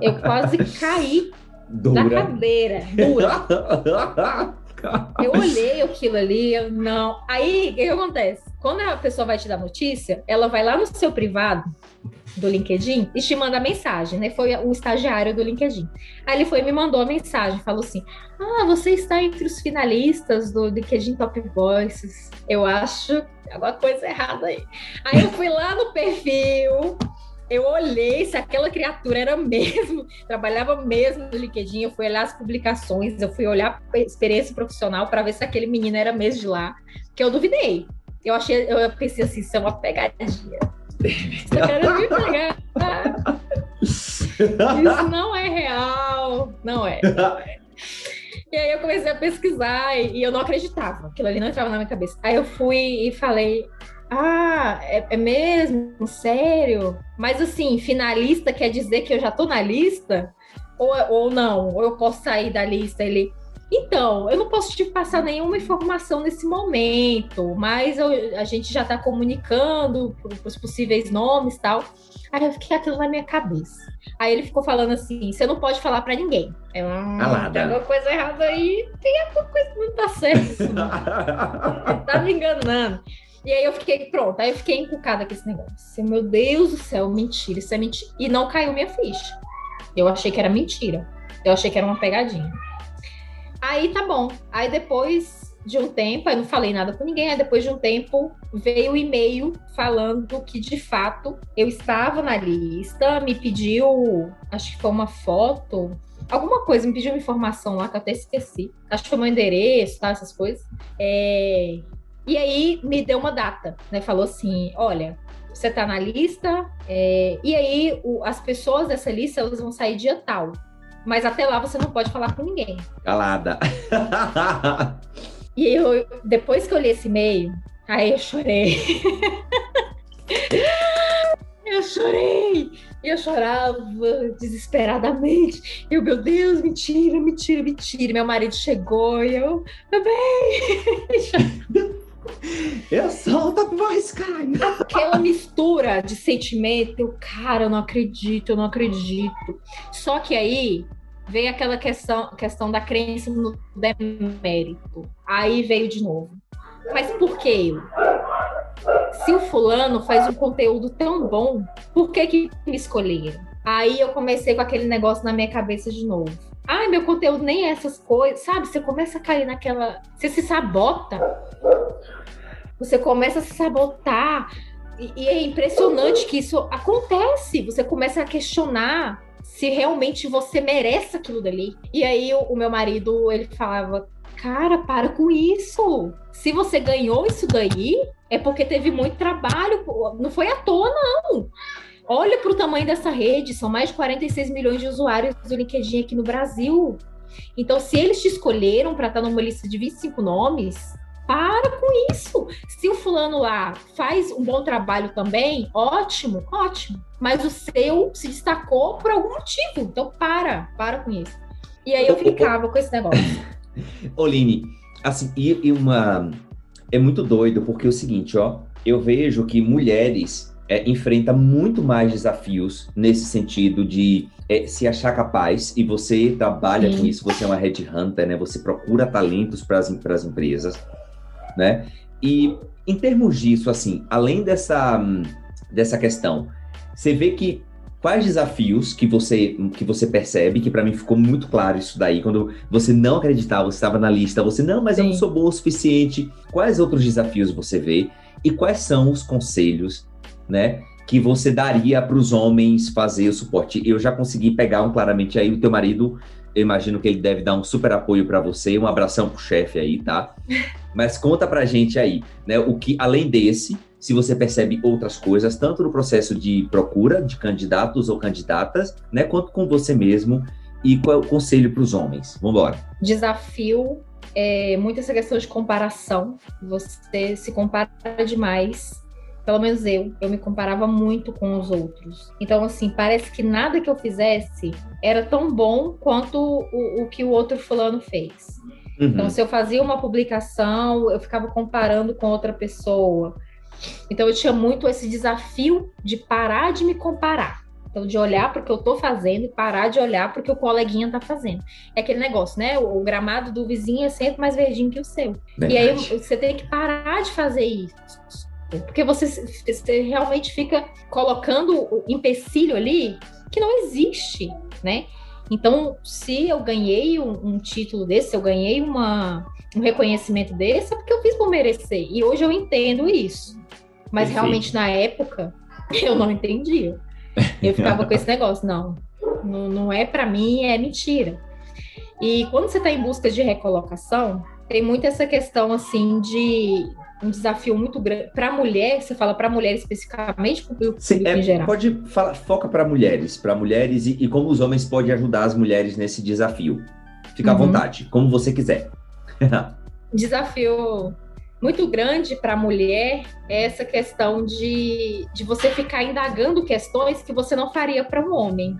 Eu quase caí Dura. da cadeira, dura. Eu olhei aquilo ali, eu não. Aí, o que, acontece? Quando a pessoa vai te dar notícia, ela vai lá no seu privado do LinkedIn e te manda mensagem, né? Foi o estagiário do LinkedIn. Aí ele foi e me mandou a mensagem, falou assim: Ah, você está entre os finalistas do LinkedIn Top Voices. Eu acho alguma coisa errada aí. Aí eu fui lá no perfil, eu olhei se aquela criatura era mesmo, trabalhava mesmo no LinkedIn, eu fui olhar as publicações, eu fui olhar a experiência profissional para ver se aquele menino era mesmo de lá, que eu duvidei. Eu achei, eu pensei assim, isso é uma pegadinha. Esse cara me pegar. Isso não é real. Não é. Não é. E aí eu comecei a pesquisar e, eu não acreditava. Aquilo ali não entrava na minha cabeça. Aí eu fui e falei. Ah, é, é mesmo? Sério? Mas assim, finalista quer dizer que eu já tô na lista? Ou, ou não? Ou eu posso sair da lista? Ele. Então, eu não posso te passar nenhuma informação nesse momento, mas eu, a gente já está comunicando os possíveis nomes e tal. Aí eu fiquei aquilo na minha cabeça. Aí ele ficou falando assim: você não pode falar para ninguém. Eu, hum, tem alguma coisa errada aí, tem alguma coisa que não tá certo. Tá me enganando. E aí eu fiquei, pronto, aí eu fiquei encucada com esse negócio. Meu Deus do céu, mentira, isso é mentira. E não caiu minha ficha. Eu achei que era mentira. Eu achei que era uma pegadinha. Aí tá bom. Aí depois de um tempo, eu não falei nada com ninguém, aí depois de um tempo veio o um e-mail falando que de fato eu estava na lista, me pediu, acho que foi uma foto, alguma coisa, me pediu uma informação lá que eu até esqueci. Acho que foi meu endereço, tá, essas coisas. É... E aí me deu uma data, né? Falou assim: olha, você tá na lista, é... e aí o, as pessoas dessa lista elas vão sair dia tal. Mas até lá você não pode falar com ninguém. Calada. e eu, depois que eu li esse e-mail, aí eu chorei. eu chorei. Eu chorava desesperadamente. Eu, meu Deus, mentira, mentira, mentira. Meu marido chegou e eu, meu bem. Eu sou o Top Voice. Aquela mistura de sentimento, eu, cara, eu não acredito, eu não acredito. Só que aí veio aquela questão, questão da crença no demérito. Aí veio de novo. Mas por que eu? Se o fulano faz um conteúdo tão bom, por que que me escolheram? Aí eu comecei com aquele negócio na minha cabeça de novo. Ai, meu conteúdo nem é essas coisas, sabe? Você começa a cair naquela. Você se sabota. Você começa a se sabotar. E, é impressionante que isso acontece. Você começa a questionar se realmente você merece aquilo dali. E aí o, o meu marido, ele falava, cara, para com isso. Se você ganhou isso daí, é porque teve muito trabalho, não foi à toa, não. Olha para o tamanho dessa rede, são mais de 46 milhões de usuários do LinkedIn aqui no Brasil. Então, se eles te escolheram para estar numa lista de 25 nomes, para com isso. Se o fulano lá faz um bom trabalho também, ótimo, ótimo. Mas o seu se destacou por algum motivo. Então para, para com isso. E aí eu ficava com esse negócio. Oline, assim, e, e uma é muito doido, porque é o seguinte, ó, eu vejo que mulheres é, enfrentam muito mais desafios nesse sentido de é, se achar capaz, e você trabalha Sim. com isso, você é uma headhunter, né? Você procura talentos para as empresas, né? E em termos disso, assim, além dessa, dessa questão, você vê que quais desafios que você que você percebe, que para mim ficou muito claro isso daí, quando você não acreditava, você estava na lista, você, não, mas Sim. eu não sou bom o suficiente. Quais outros desafios você vê? E quais são os conselhos, né? Que você daria para os homens fazer o suporte? Eu já consegui pegar um claramente aí, o teu marido eu imagino que ele deve dar um super apoio para você, um abração pro chefe aí, tá? Mas conta pra gente aí, né, o que além desse, se você percebe outras coisas, tanto no processo de procura de candidatos ou candidatas, né, quanto com você mesmo e qual é o conselho para os homens. Vamos embora. Desafio é muito essa questão de comparação. Você se compara demais pelo menos eu, eu me comparava muito com os outros. Então, assim, parece que nada que eu fizesse era tão bom quanto o, o que o outro fulano fez. Uhum. Então, se eu fazia uma publicação, eu ficava comparando com outra pessoa. Então, eu tinha muito esse desafio de parar de me comparar. Então, de olhar para o que eu estou fazendo e parar de olhar para o que o coleguinha está fazendo. É aquele negócio, né? O, o, gramado do vizinho é sempre mais verdinho que o seu. Verdade. E aí você tem que parar de fazer isso. Porque você, você realmente fica colocando o empecilho ali que não existe, né? Então, se eu ganhei um, um título desse, se eu ganhei uma, um reconhecimento desse, é porque eu fiz por merecer. E hoje eu entendo isso. Mas realmente, na época, eu não entendia. Eu ficava com esse negócio, não, não, não é para mim, é mentira. E quando você está em busca de recolocação, tem muito essa questão assim de um desafio muito grande para a mulher. Você fala para a mulher especificamente, Sim, é, em geral? Pode falar, foca para mulheres, para mulheres e, e, como os homens podem ajudar as mulheres nesse desafio. Fica uhum. à vontade, como você quiser. desafio muito grande para a mulher é essa questão de, de você ficar indagando questões que você não faria para um homem.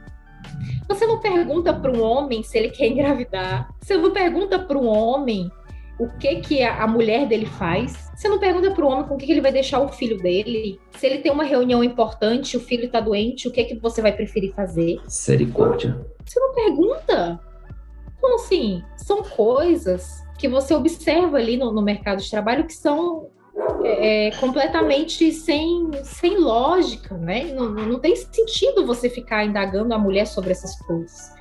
Você não pergunta para um homem se ele quer engravidar. Você não pergunta para um homem o que que a mulher dele faz. Você não pergunta para o homem com o que, que ele vai deixar o filho dele. Se ele tem uma reunião importante, o filho está doente, o que que você vai preferir fazer? Misericórdia. Você não pergunta. Então, assim, são coisas que você observa ali no, no mercado de trabalho que são é, é completamente sem, sem lógica, né? Não, não tem sentido você ficar indagando a mulher sobre essas coisas.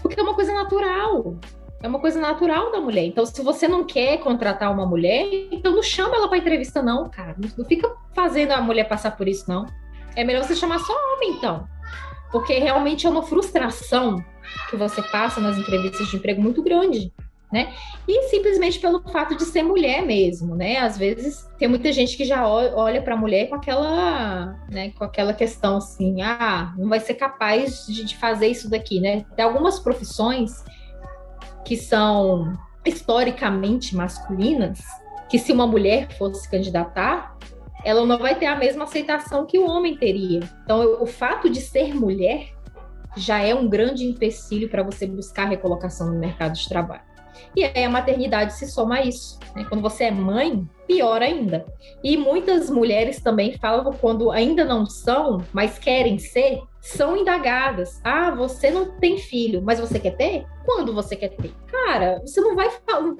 Porque é uma coisa natural. É uma coisa natural da mulher. Então, se você não quer contratar uma mulher, então não chama ela para entrevista, não, cara. Não fica fazendo a mulher passar por isso, não. É melhor você chamar só homem, então. Porque realmente é uma frustração que você passa nas entrevistas de emprego muito grande. Né? E simplesmente pelo fato de ser mulher mesmo, né? Às vezes tem muita gente que já olha para a mulher com aquela, né, com aquela questão assim, ah, não vai ser capaz de fazer isso daqui, né? Tem algumas profissões que são historicamente masculinas, que se uma mulher fosse candidatar, ela não vai ter a mesma aceitação que o homem teria. Então, o fato de ser mulher já é um grande empecilho para você buscar recolocação no mercado de trabalho. E aí a maternidade se soma a isso. Né? Quando você é mãe, pior ainda. E muitas mulheres também falam quando ainda não são, mas querem ser, são indagadas. Ah, você não tem filho, mas você quer ter? Quando você quer ter? Cara, você não vai, não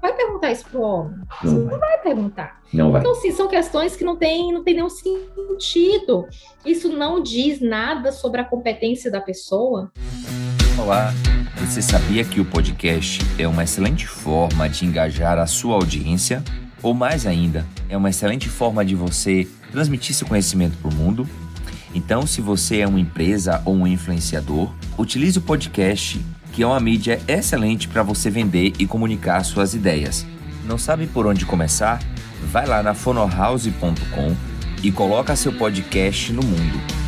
vai perguntar isso pro homem. Você não, não vai. perguntar. Não vai. Então, sim, são questões que não tem, não tem nenhum sentido. Isso não diz nada sobre a competência da pessoa. Olá, você sabia que o podcast é uma excelente forma de engajar a sua audiência? Ou mais ainda, é uma excelente forma de você transmitir seu conhecimento para o mundo? Então, se você é uma empresa ou um influenciador, utilize o podcast, que é uma mídia excelente para você vender e comunicar suas ideias. Não sabe por onde começar? Vai lá na fonohouse.com e coloca seu podcast no mundo.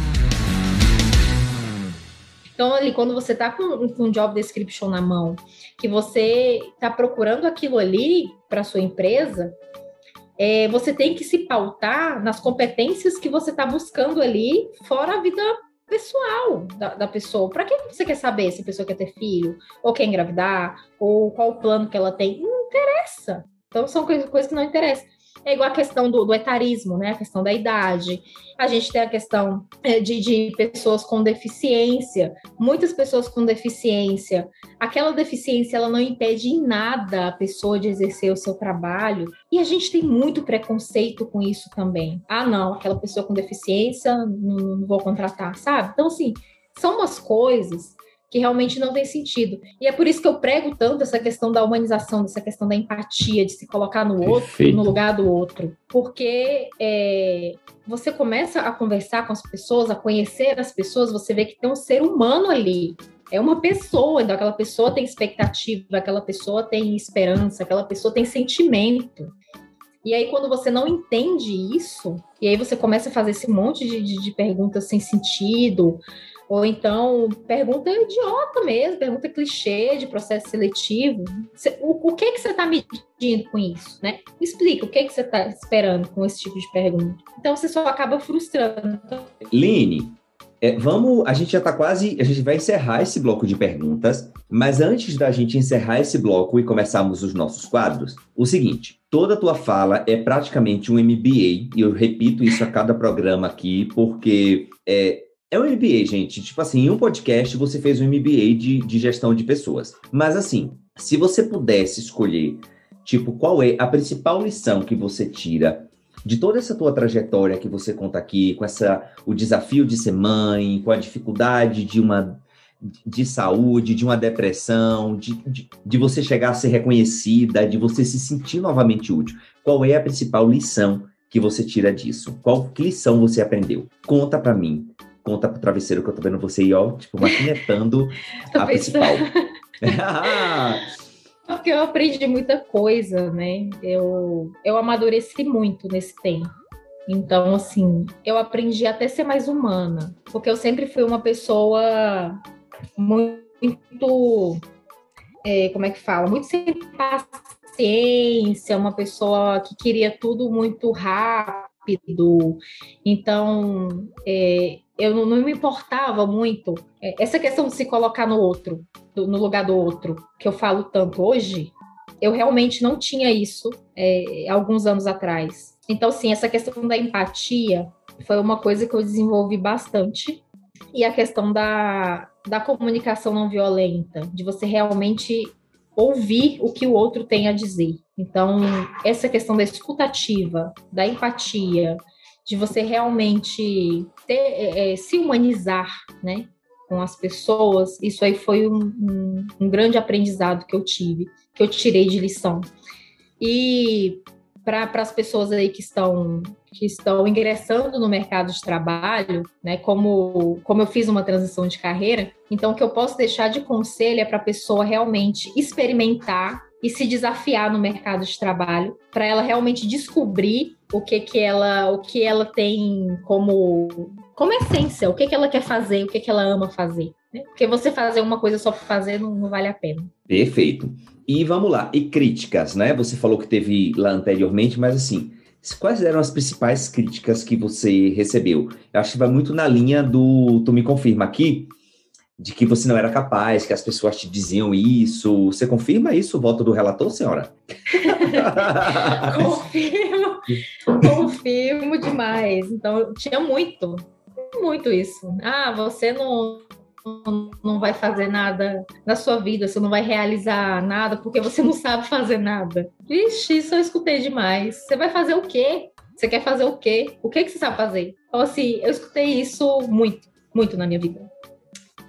Então, ali, quando você está com, com um job description na mão, que você está procurando aquilo ali para sua empresa, é, você tem que se pautar nas competências que você está buscando ali, fora a vida pessoal da, da pessoa. Para que você quer saber se a pessoa quer ter filho, ou quer engravidar, ou qual o plano que ela tem? Não interessa. Então, são coisas, coisas que não interessam. É igual a questão do, do etarismo, né? A questão da idade. A gente tem a questão é, de, de pessoas com deficiência. Muitas pessoas com deficiência. Aquela deficiência, ela não impede em nada a pessoa de exercer o seu trabalho. E a gente tem muito preconceito com isso também. Ah, não, aquela pessoa com deficiência, não, não vou contratar, sabe? Então, assim, são umas coisas que realmente não tem sentido. E é por isso que eu prego tanto essa questão da humanização, dessa questão da empatia, de se colocar no Perfeito. outro, no lugar do outro. Porque é, você começa a conversar com as pessoas, a conhecer as pessoas, você vê que tem um ser humano ali. É uma pessoa, então aquela pessoa tem expectativa, aquela pessoa tem esperança, aquela pessoa tem sentimento. E aí, quando você não entende isso, e aí você começa a fazer esse monte de, de, de perguntas sem sentido, ou então, pergunta idiota mesmo, pergunta clichê de processo seletivo. O, o que que você está medindo com isso, né? Explica, o que que você está esperando com esse tipo de pergunta? Então, você só acaba frustrando. Line, é, vamos, a gente já está quase, a gente vai encerrar esse bloco de perguntas, mas antes da gente encerrar esse bloco e começarmos os nossos quadros, o seguinte, toda a tua fala é praticamente um MBA, e eu repito isso a cada programa aqui, porque é, é um MBA, gente. Tipo assim, em um podcast você fez um MBA de, de gestão de pessoas. Mas assim, se você pudesse escolher, tipo, qual é a principal lição que você tira de toda essa tua trajetória que você conta aqui, com essa o desafio de ser mãe, com a dificuldade de uma de saúde, de uma depressão, de, de, de você chegar a ser reconhecida, de você se sentir novamente útil. Qual é a principal lição que você tira disso? Qual lição você aprendeu? Conta para mim conta pro travesseiro que eu tô vendo você aí, ó, tipo, maquinetando a principal. Porque eu aprendi muita coisa, né? Eu, eu amadureci muito nesse tempo. Então, assim, eu aprendi até ser mais humana. Porque eu sempre fui uma pessoa muito. É, como é que fala? Muito sem paciência, uma pessoa que queria tudo muito rápido. Então, é, eu não, não, me importava muito. É, essa questão de se colocar no outro, do, no lugar do outro, que eu falo tanto hoje, eu realmente não tinha isso é, alguns anos atrás. Então, sim, essa questão da empatia foi uma coisa que eu desenvolvi bastante. E a questão da, da comunicação não violenta, de você realmente ouvir o que o outro tem a dizer. Então, essa questão da escutativa, da empatia, de você realmente ter, é, é, se humanizar, né, com as pessoas, isso aí foi um, um, um grande aprendizado que eu tive, que eu tirei de lição. E para as pessoas aí que estão que estão ingressando no mercado de trabalho, né? Como, como eu fiz uma transição de carreira, então o que eu posso deixar de conselho é para a pessoa realmente experimentar e se desafiar no mercado de trabalho, para ela realmente descobrir o que que ela, o que ela tem como como essência, o que que ela quer fazer, o que que ela ama fazer. Né? Porque você fazer uma coisa só por fazer não, não vale a pena. Perfeito. E vamos lá, e críticas, né? Você falou que teve lá anteriormente, mas assim, quais eram as principais críticas que você recebeu? Eu acho que vai muito na linha do tu me confirma aqui, de que você não era capaz, que as pessoas te diziam isso. Você confirma isso, o voto do relator, senhora? confirmo, confirmo demais. Então, tinha muito, muito isso. Ah, você não, não vai fazer nada na sua vida, você não vai realizar nada porque você não sabe fazer nada. Vixe, isso eu escutei demais. Você vai fazer o quê? Você quer fazer o quê? O que, que você sabe fazer? Então, assim, eu escutei isso muito, muito na minha vida.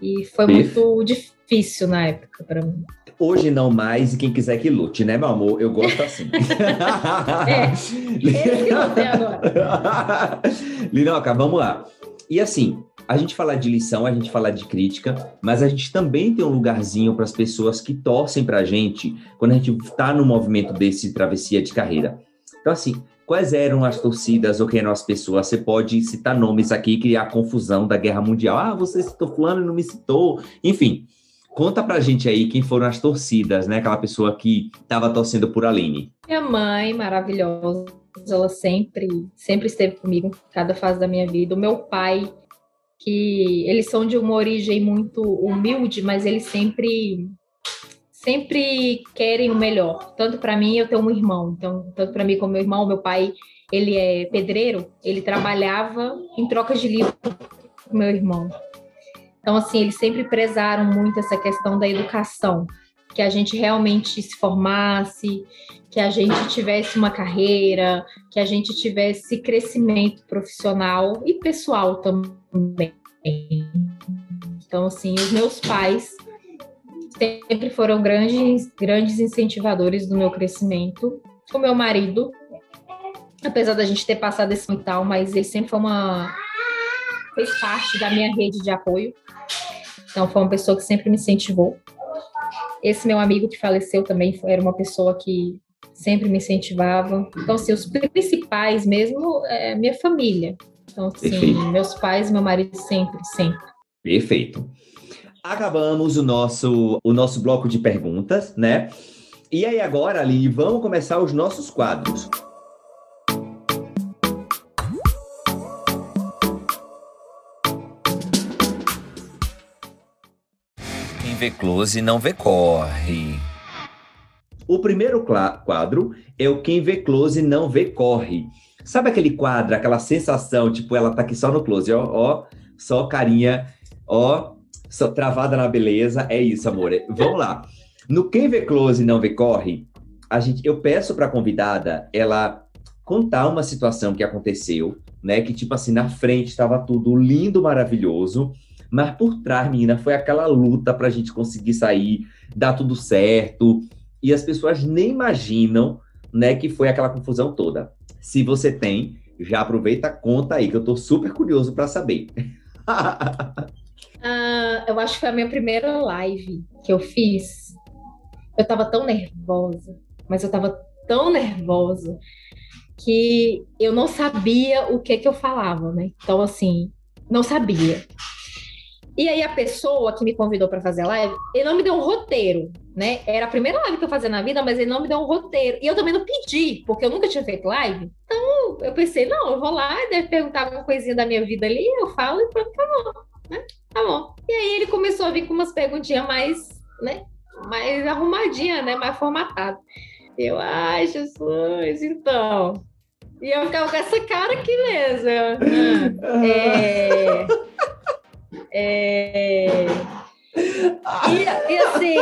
E foi muito difícil na época para mim. Hoje não mais, e quem quiser que lute, né, meu amor? Eu gosto assim. é, esse agora. Linoca, vamos lá. E assim, a gente fala de lição, a gente fala de crítica, mas a gente também tem um lugarzinho para as pessoas que torcem para a gente quando a gente está no movimento desse travessia de carreira. Então, assim, Quais eram as torcidas ou quem eram as pessoas? Você pode citar nomes aqui e criar confusão da Guerra Mundial. Ah, você citou fulano e não me citou. Enfim, conta pra gente aí quem foram as torcidas, né? Aquela pessoa que estava torcendo por Aline. Minha mãe, maravilhosa. Ela sempre, sempre esteve comigo cada fase da minha vida. O meu pai, que eles são de uma origem muito humilde, mas ele sempre sempre querem o melhor. Tanto para mim, eu tenho um irmão. Então, tanto para mim como meu irmão, meu pai, ele é pedreiro, ele trabalhava em troca de livro com meu irmão. Então, assim, eles sempre prezaram muito essa questão da educação, que a gente realmente se formasse, que a gente tivesse uma carreira, que a gente tivesse crescimento profissional e pessoal também. Então, assim, os meus pais sempre foram grandes, grandes incentivadores do meu crescimento. O meu marido, apesar da gente ter passado esse e tal, mas ele sempre foi uma fez parte da minha rede de apoio. Então foi uma pessoa que sempre me incentivou. Esse meu amigo que faleceu também era uma pessoa que sempre me incentivava. Então, assim, os principais mesmo é minha família. Então, assim, Perfeito. meus pais, meu marido sempre, sempre. Perfeito. Acabamos o nosso, o nosso bloco de perguntas, né? E aí agora, Ali, vamos começar os nossos quadros. Quem vê close não vê corre. O primeiro quadro é o quem vê close não vê corre. Sabe aquele quadro, aquela sensação, tipo, ela tá aqui só no close, ó, ó, só carinha, ó, só travada na beleza. É isso, amor. Vamos lá. No quem vê close não vê corre, a gente, eu peço para a convidada ela contar uma situação que aconteceu, né? Que tipo assim, na frente estava tudo lindo, maravilhoso, mas por trás, menina, foi aquela luta para a gente conseguir sair, dar tudo certo, e as pessoas nem imaginam, né, que foi aquela confusão toda. Se você tem, já aproveita, conta aí, que eu tô super curioso para saber. uh, eu acho que foi a minha primeira live que eu fiz. Eu tava tão nervosa, mas eu tava tão nervosa que eu não sabia o que que eu falava, né? Então, assim, não sabia. E aí a pessoa que me convidou para fazer a live, ele não me deu um roteiro, né? Era a primeira live que eu fazia na vida, mas ele não me deu um roteiro. E eu também não pedi, porque eu nunca tinha feito live. Então eu pensei, não, eu vou lá, deve perguntar alguma coisinha da minha vida ali, eu falo e pronto, tá bom, né? Tá bom. E aí ele começou a vir com umas perguntinhas mais, né? Mais arrumadinha, né? Mais formatada. Eu, ai, Jesus, então. E eu ficava com essa cara aqui mesmo. É. É... E, e, assim,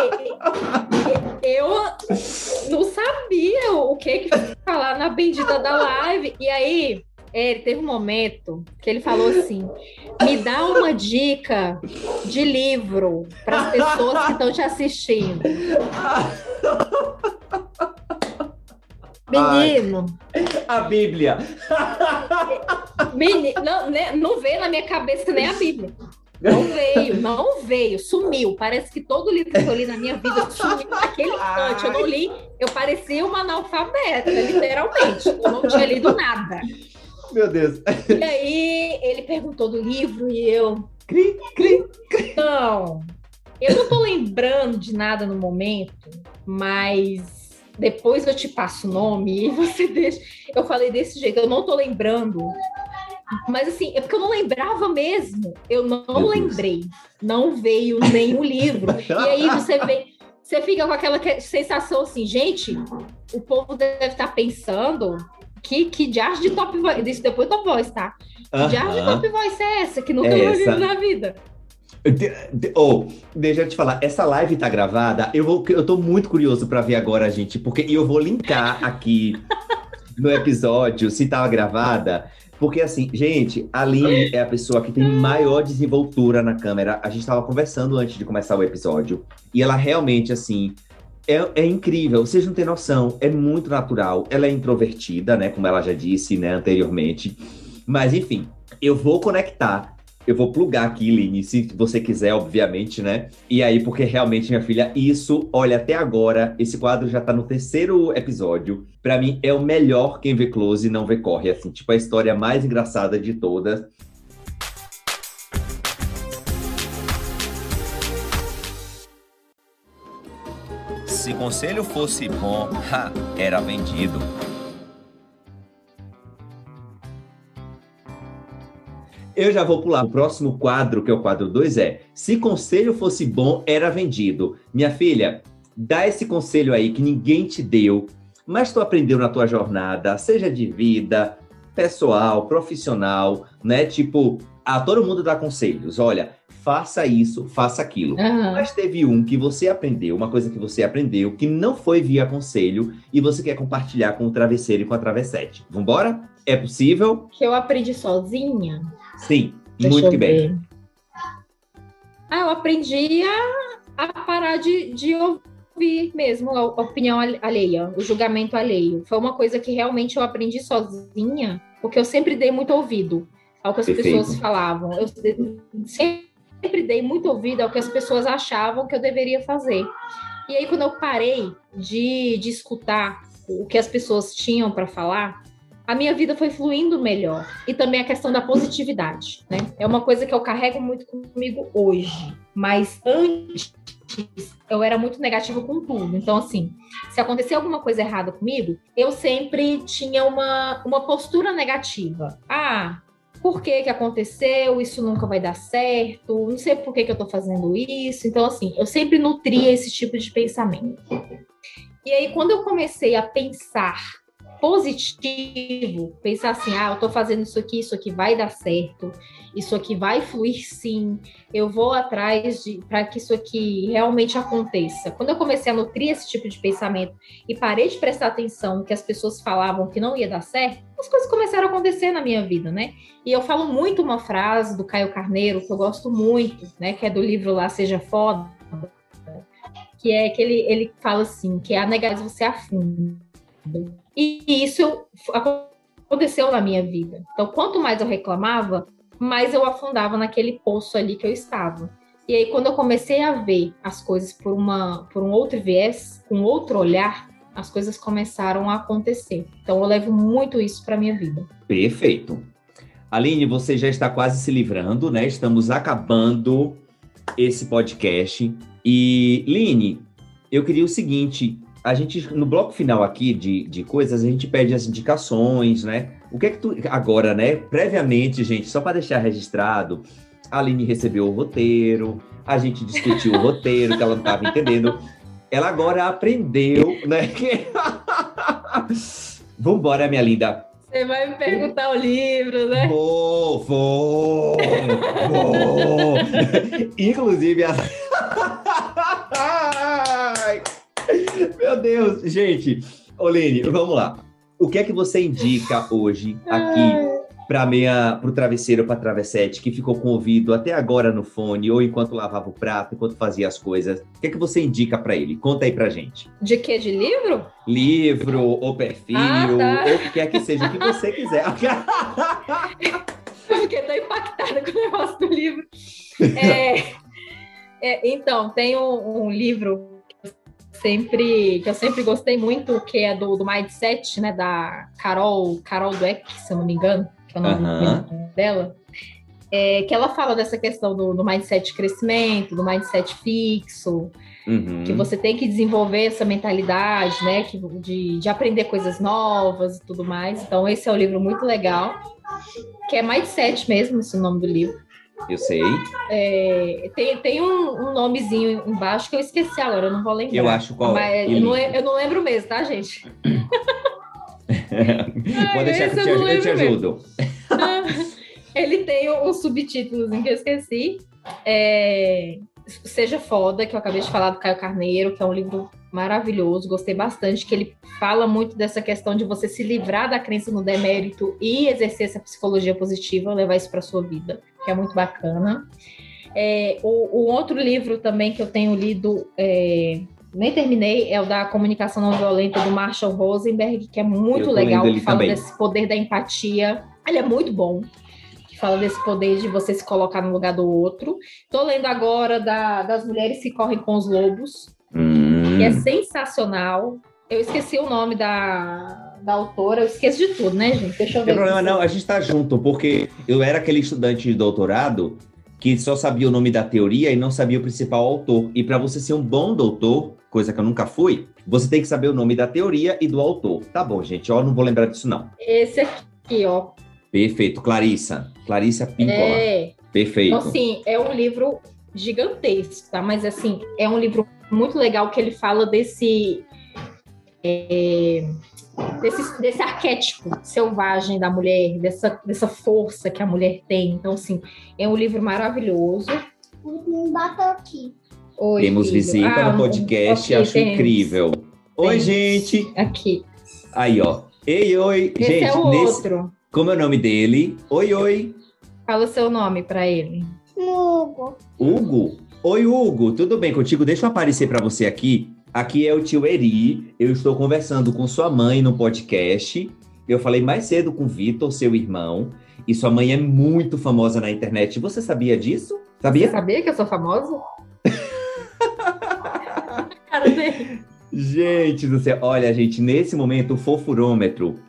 eu não sabia o que que falar na bendita da live. E aí, ele teve um momento que ele falou assim: me dá uma dica de livro para as pessoas que estão te assistindo. Menino. A Bíblia. Menino, não, né, não veio na minha cabeça nem a Bíblia. Não veio, não veio, sumiu. Parece que todo livro que eu li na minha vida sumiu naquele instante. Eu não li, eu parecia uma analfabeta, literalmente. Eu não tinha lido nada. Meu Deus. E aí ele perguntou do livro e eu. Cri, cri, cri. Não, eu não tô lembrando de nada no momento, mas depois eu te passo o nome e você deixa. Eu falei desse jeito, eu não tô lembrando mas assim, é porque eu não lembrava mesmo. Eu não lembrei. Não veio nenhum livro. E aí você vê, você fica com aquela sensação assim, gente, o povo deve estar pensando que, que diacho de top voice. Isso depois top voice, tá? Que uh -huh. diacho de top voice é essa? Que nunca é vi na vida. Oh, deixa eu te falar, essa live tá gravada. Eu, vou, eu tô muito curioso para ver agora, gente, porque eu vou linkar aqui no episódio, se tava gravada, porque assim, gente, a Aline é a pessoa que tem maior desenvoltura na câmera. A gente estava conversando antes de começar o episódio. E ela realmente, assim, é, é, incrível. Vocês não têm noção. É muito natural. Ela é introvertida, né? Como ela já disse, né, anteriormente. Mas, enfim, eu vou conectar eu vou plugar aqui, Line, se você quiser, obviamente, né? E aí, porque realmente, minha filha, isso, olha, até agora, esse quadro já tá no terceiro episódio. Para mim, é o melhor quem vê close e não vê corre, assim, tipo a história mais engraçada de todas. Se conselho fosse bom, ha, era vendido. Eu já vou pular. O próximo quadro, que é o quadro 2, é: Se conselho fosse bom, era vendido. Minha filha, dá esse conselho aí que ninguém te deu, mas tu aprendeu na tua jornada, seja de vida, pessoal, profissional, né? Tipo, a todo mundo dá conselhos. Olha, faça isso, faça aquilo. Uhum. Mas teve um que você aprendeu, uma coisa que você aprendeu, que não foi via conselho, e você quer compartilhar com o travesseiro e com a travessete. Vambora? É possível? Que eu aprendi sozinha? Sim, Deixa muito bem. Ah, eu aprendi a, a parar de, de ouvir mesmo a opinião alheia, o julgamento alheio. Foi uma coisa que realmente eu aprendi sozinha, porque eu sempre dei muito ouvido ao que as Perfeito. pessoas falavam. Eu sempre dei muito ouvido ao que as pessoas achavam que eu deveria fazer. E aí, quando eu parei de, de escutar o que as pessoas tinham para falar, a minha vida foi fluindo melhor. E também a questão da positividade, né? É uma coisa que eu carrego muito comigo hoje. Mas antes eu era muito negativa com tudo. Então, assim, se acontecer alguma coisa errada comigo, eu sempre tinha uma, uma postura negativa. Ah, por que que aconteceu? Isso nunca vai dar certo. Não sei por que que eu tô fazendo isso. Então, assim, eu sempre nutria esse tipo de pensamento. E aí, quando eu comecei a pensar positivo, pensar assim, ah, eu tô fazendo isso aqui, isso aqui vai dar certo, isso aqui vai fluir sim, eu vou atrás para que isso aqui realmente aconteça. Quando eu comecei a nutrir esse tipo de pensamento e parei de prestar atenção que as pessoas falavam que não ia dar certo, as coisas começaram a acontecer na minha vida, né? E eu falo muito uma frase do Caio Carneiro que eu gosto muito, né, que é do livro lá Seja Foda, que é que ele, ele fala assim, que é a negação você afunda. E isso aconteceu na minha vida. Então, quanto mais eu reclamava, mais eu afundava naquele poço ali que eu estava. E aí, quando eu comecei a ver as coisas por, uma, por um outro viés, com outro olhar, as coisas começaram a acontecer. Então, eu levo muito isso para minha vida. Perfeito. Aline, você já está quase se livrando, né? Estamos acabando esse podcast. E, Line, eu queria o seguinte: a gente, no bloco final aqui de, de coisas, a gente pede as indicações, né? O que é que tu. Agora, né? Previamente, gente, só para deixar registrado, a Aline recebeu o roteiro, a gente discutiu o roteiro, que ela não estava entendendo. Ela agora aprendeu, né? Vambora, minha linda. Você vai me perguntar o livro, né? Vou, vou, vou. Inclusive, a... Meu Deus, gente. Oline, vamos lá. O que é que você indica hoje aqui para meia para o travesseiro para travessete que ficou com o ouvido até agora no fone ou enquanto lavava o prato, enquanto fazia as coisas? O que é que você indica para ele? Conta aí pra gente. De que de livro? Livro ou perfil ah, tá. ou o que quer que seja que você quiser. Eu fiquei tão impactada com o negócio do livro. É, é, então, tem um, um livro sempre que eu sempre gostei muito, que é do, do Mindset, né, da Carol, Carol Dweck, se eu não me engano, que é o nome uhum. dela, é, que ela fala dessa questão do, do mindset de crescimento, do mindset fixo, uhum. que você tem que desenvolver essa mentalidade, né, que, de, de aprender coisas novas e tudo mais. Então, esse é um livro muito legal, que é Mindset mesmo, esse é o nome do livro. Eu sei. É, tem tem um, um, nomezinho embaixo que eu esqueci agora, eu não vou lembrar. Eu acho qual é. Eu não, eu não lembro mesmo, tá, gente? Pode deixar que eu te, eu te ajudo. Ele tem um subtítulo que eu esqueci. É, Seja Foda, que eu acabei de falar do Caio Carneiro, que é um livro maravilhoso, gostei bastante, que ele fala muito dessa questão de você se livrar da crença no demérito e exercer essa psicologia positiva, levar isso para sua vida que é muito bacana. É, o, o, outro livro também que eu tenho lido, é, nem terminei, é o da Comunicação Não Violenta, do Marshall Rosenberg, que é muito legal, que fala também. desse poder da empatia. Ele é muito bom, fala desse poder de você se colocar no lugar do outro. Estou lendo agora da, das Mulheres que Correm com os Lobos, hum. que é sensacional. Eu esqueci o nome da, da autora, eu esqueço de tudo, né, gente? Deixa eu ver. Não problema, não, a gente tá junto, porque eu era aquele estudante de doutorado que só sabia o nome da teoria e não sabia o principal autor. E para você ser um bom doutor, coisa que eu nunca fui, você tem que saber o nome da teoria e do autor. Tá bom, gente, ó, não vou lembrar disso não. Esse aqui, ó. Perfeito, Clarissa. Clarissa Píncola. É. Perfeito. Então, assim, é um livro gigantesco, tá? Mas, assim, é um livro muito legal que ele fala desse, é, desse, desse arquétipo selvagem da mulher, dessa, dessa força que a mulher tem. Então, assim, é um livro maravilhoso. Bota aqui. Oi, temos filho. visita ah, no podcast, acho temos. incrível. Oi, temos. gente. Aqui. Aí, ó. Ei, oi. Esse gente, é o nesse... outro. Como é o nome dele? Oi, oi. Fala o seu nome para ele. Hugo. Hugo? Oi, Hugo. Tudo bem contigo? Deixa eu aparecer para você aqui. Aqui é o tio Eri. Eu estou conversando com sua mãe no podcast. Eu falei mais cedo com o Vitor, seu irmão. E sua mãe é muito famosa na internet. Você sabia disso? Sabia? Você sabia que eu sou famosa? Cara dele. Gente do céu, olha, gente, nesse momento o fofurômetro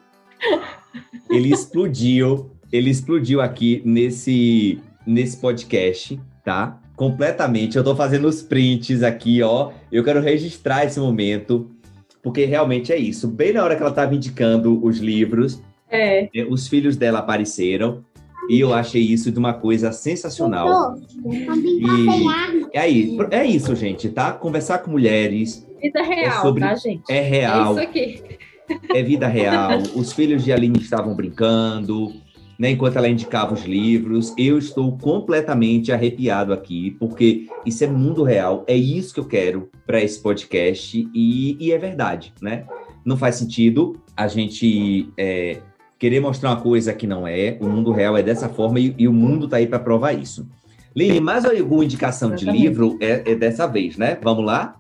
ele explodiu, ele explodiu aqui nesse nesse podcast, tá? Completamente. Eu tô fazendo os prints aqui, ó. Eu quero registrar esse momento, porque realmente é isso. Bem na hora que ela tava indicando os livros, é. os filhos dela apareceram. E eu achei isso de uma coisa sensacional. E é, aí, é isso, gente, tá? Conversar com mulheres. Vida real, é sobre, tá, gente? É real. É isso aqui. É vida real. Os filhos de Aline estavam brincando, né? Enquanto ela indicava os livros. Eu estou completamente arrepiado aqui, porque isso é mundo real. É isso que eu quero para esse podcast. E, e, é verdade, né? Não faz sentido a gente. É, querer mostrar uma coisa que não é. O mundo real é dessa forma e, e o mundo está aí para provar isso. Line, mais alguma indicação de livro é, é, dessa vez, né? Vamos lá?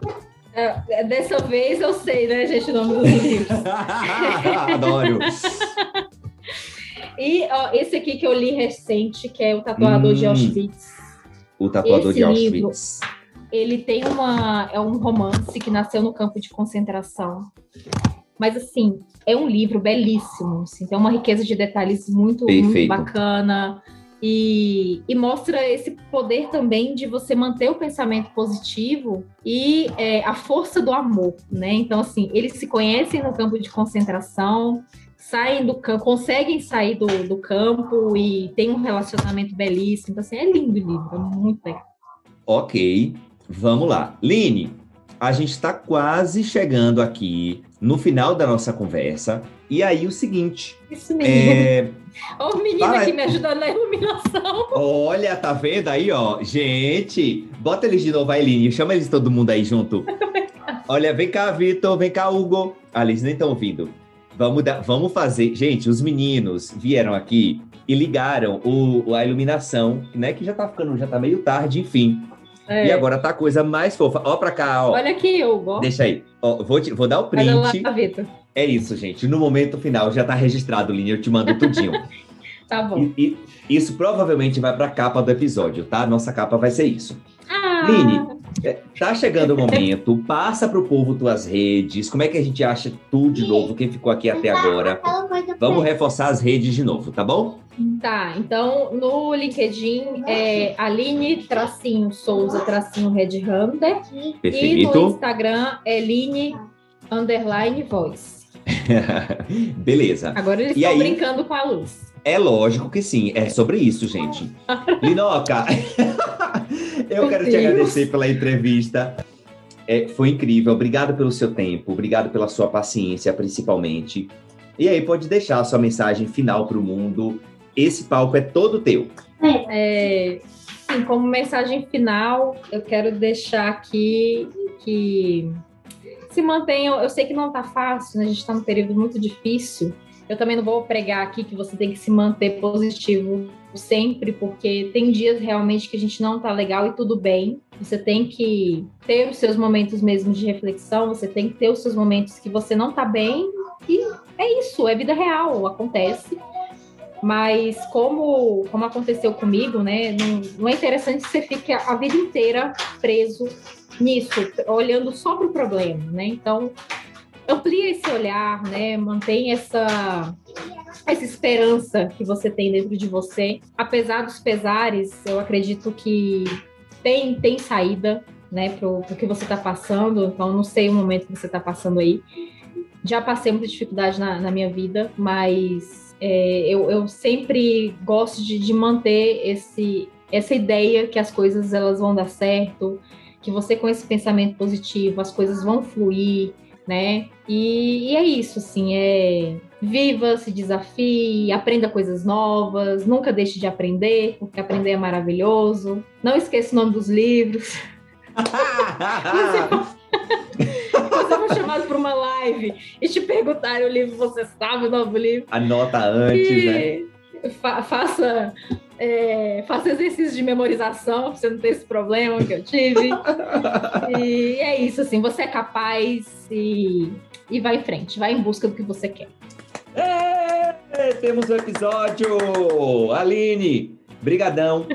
É, é dessa vez eu sei, né, gente, o nome dos livros. Adoro. e ó, esse aqui que eu li recente, que é O Tatuador hum, de Auschwitz. O Tatuador esse de Auschwitz. Livro, ele tem uma. É um romance que nasceu no campo de concentração. Mas, assim, é um livro belíssimo. Assim, tem uma riqueza de detalhes muito, muito bacana. E, e, mostra esse poder também de você manter o pensamento positivo e é, a força do amor, né? Então, assim, eles se conhecem no campo de concentração, saem do campo, conseguem sair do, do campo e tem um relacionamento belíssimo. Então, assim, é lindo o livro, é muito legal. Ok, vamos lá. Line, a gente está quase chegando aqui no final da nossa conversa. E aí, o seguinte. Isso mesmo. É... Ó, o menino aqui me ajudando na iluminação. Olha, tá vendo aí, ó? Gente, bota eles de novo, Ailine. Chama eles todo mundo aí junto. Olha, vem cá, Vitor. Vem cá, Hugo. Ah, eles nem estão ouvindo. Vamos, dar, vamos fazer. Gente, os meninos vieram aqui e ligaram o, a iluminação, né? Que já tá ficando, já tá meio tarde, enfim. É. E agora tá a coisa mais fofa. Ó pra cá, ó. Olha aqui, Hugo. Deixa aí. Ó, vou, te, vou dar o print. Olha lá, Vitor. É isso, gente. No momento final já tá registrado, Linha. Eu te mando tudinho. tá bom. E, e, isso provavelmente vai pra capa do episódio, tá? Nossa capa vai ser isso. Ah. Line, é, tá chegando o momento. Passa pro povo tuas redes. Como é que a gente acha tu de novo? Quem ficou aqui até agora? Vamos reforçar as redes de novo, tá bom? Tá, então no LinkedIn é Aline tracinho Souza tracinho Red Hunter Perfeito. e no Instagram é Line underline voice. Beleza. Agora eles estão brincando com a luz. É lógico que sim, é sobre isso, gente. Linoca, eu Meu quero Deus. te agradecer pela entrevista. É, foi incrível. Obrigado pelo seu tempo, obrigado pela sua paciência, principalmente. E aí, pode deixar a sua mensagem final para o mundo esse palco é todo teu. É, sim, como mensagem final, eu quero deixar aqui que se mantenham. Eu sei que não está fácil, né? a gente está num período muito difícil. Eu também não vou pregar aqui que você tem que se manter positivo sempre, porque tem dias realmente que a gente não tá legal e tudo bem. Você tem que ter os seus momentos mesmo de reflexão, você tem que ter os seus momentos que você não tá bem, e é isso, é vida real, acontece. Mas como, como aconteceu comigo, né? Não, não é interessante que você fique a vida inteira preso nisso, olhando só para o problema, né? Então, amplia esse olhar, né? Mantém essa essa esperança que você tem dentro de você. Apesar dos pesares, eu acredito que tem tem saída, né, pro, pro que você está passando. Então, não sei o momento que você está passando aí. Já passei muita dificuldade na, na minha vida, mas é, eu, eu, sempre gosto de, de, manter esse, essa ideia que as coisas elas vão dar certo, que você com esse pensamento positivo, as coisas vão fluir, né? E, e é isso, assim, é viva, se desafie, aprenda coisas novas, nunca deixe de aprender, porque aprender é maravilhoso. Não esqueça o nome dos livros. você for chamado para uma live e te perguntarem o livro, você sabe o nome do livro. Anota antes, e né? Fa faça, é, faça exercício de memorização, para você não ter esse problema que eu tive. e é isso, assim, você é capaz e, e vai em frente, vai em busca do que você quer. É, temos um episódio! Aline, brigadão.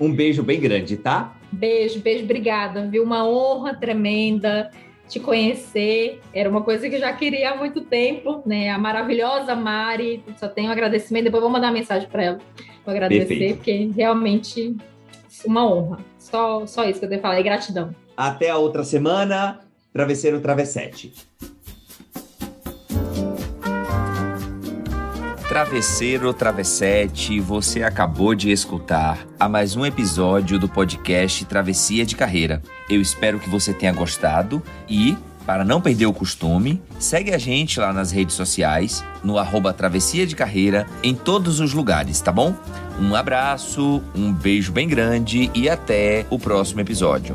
Um beijo bem grande, tá? Beijo, beijo, obrigada, viu? Uma honra tremenda te conhecer. Era uma coisa que eu já queria há muito tempo, né? A maravilhosa Mari, só tenho um agradecimento. Depois vou mandar mensagem para ela para agradecer, Perfeito. porque realmente uma honra. Só, só isso que eu tenho que falar, e gratidão. Até a outra semana, Travesseiro Travessete. Travesseiro Travessete, você acabou de escutar a mais um episódio do podcast Travessia de Carreira. Eu espero que você tenha gostado e, para não perder o costume, segue a gente lá nas redes sociais, no arroba Travessia de Carreira, em todos os lugares, tá bom? Um abraço, um beijo bem grande e até o próximo episódio.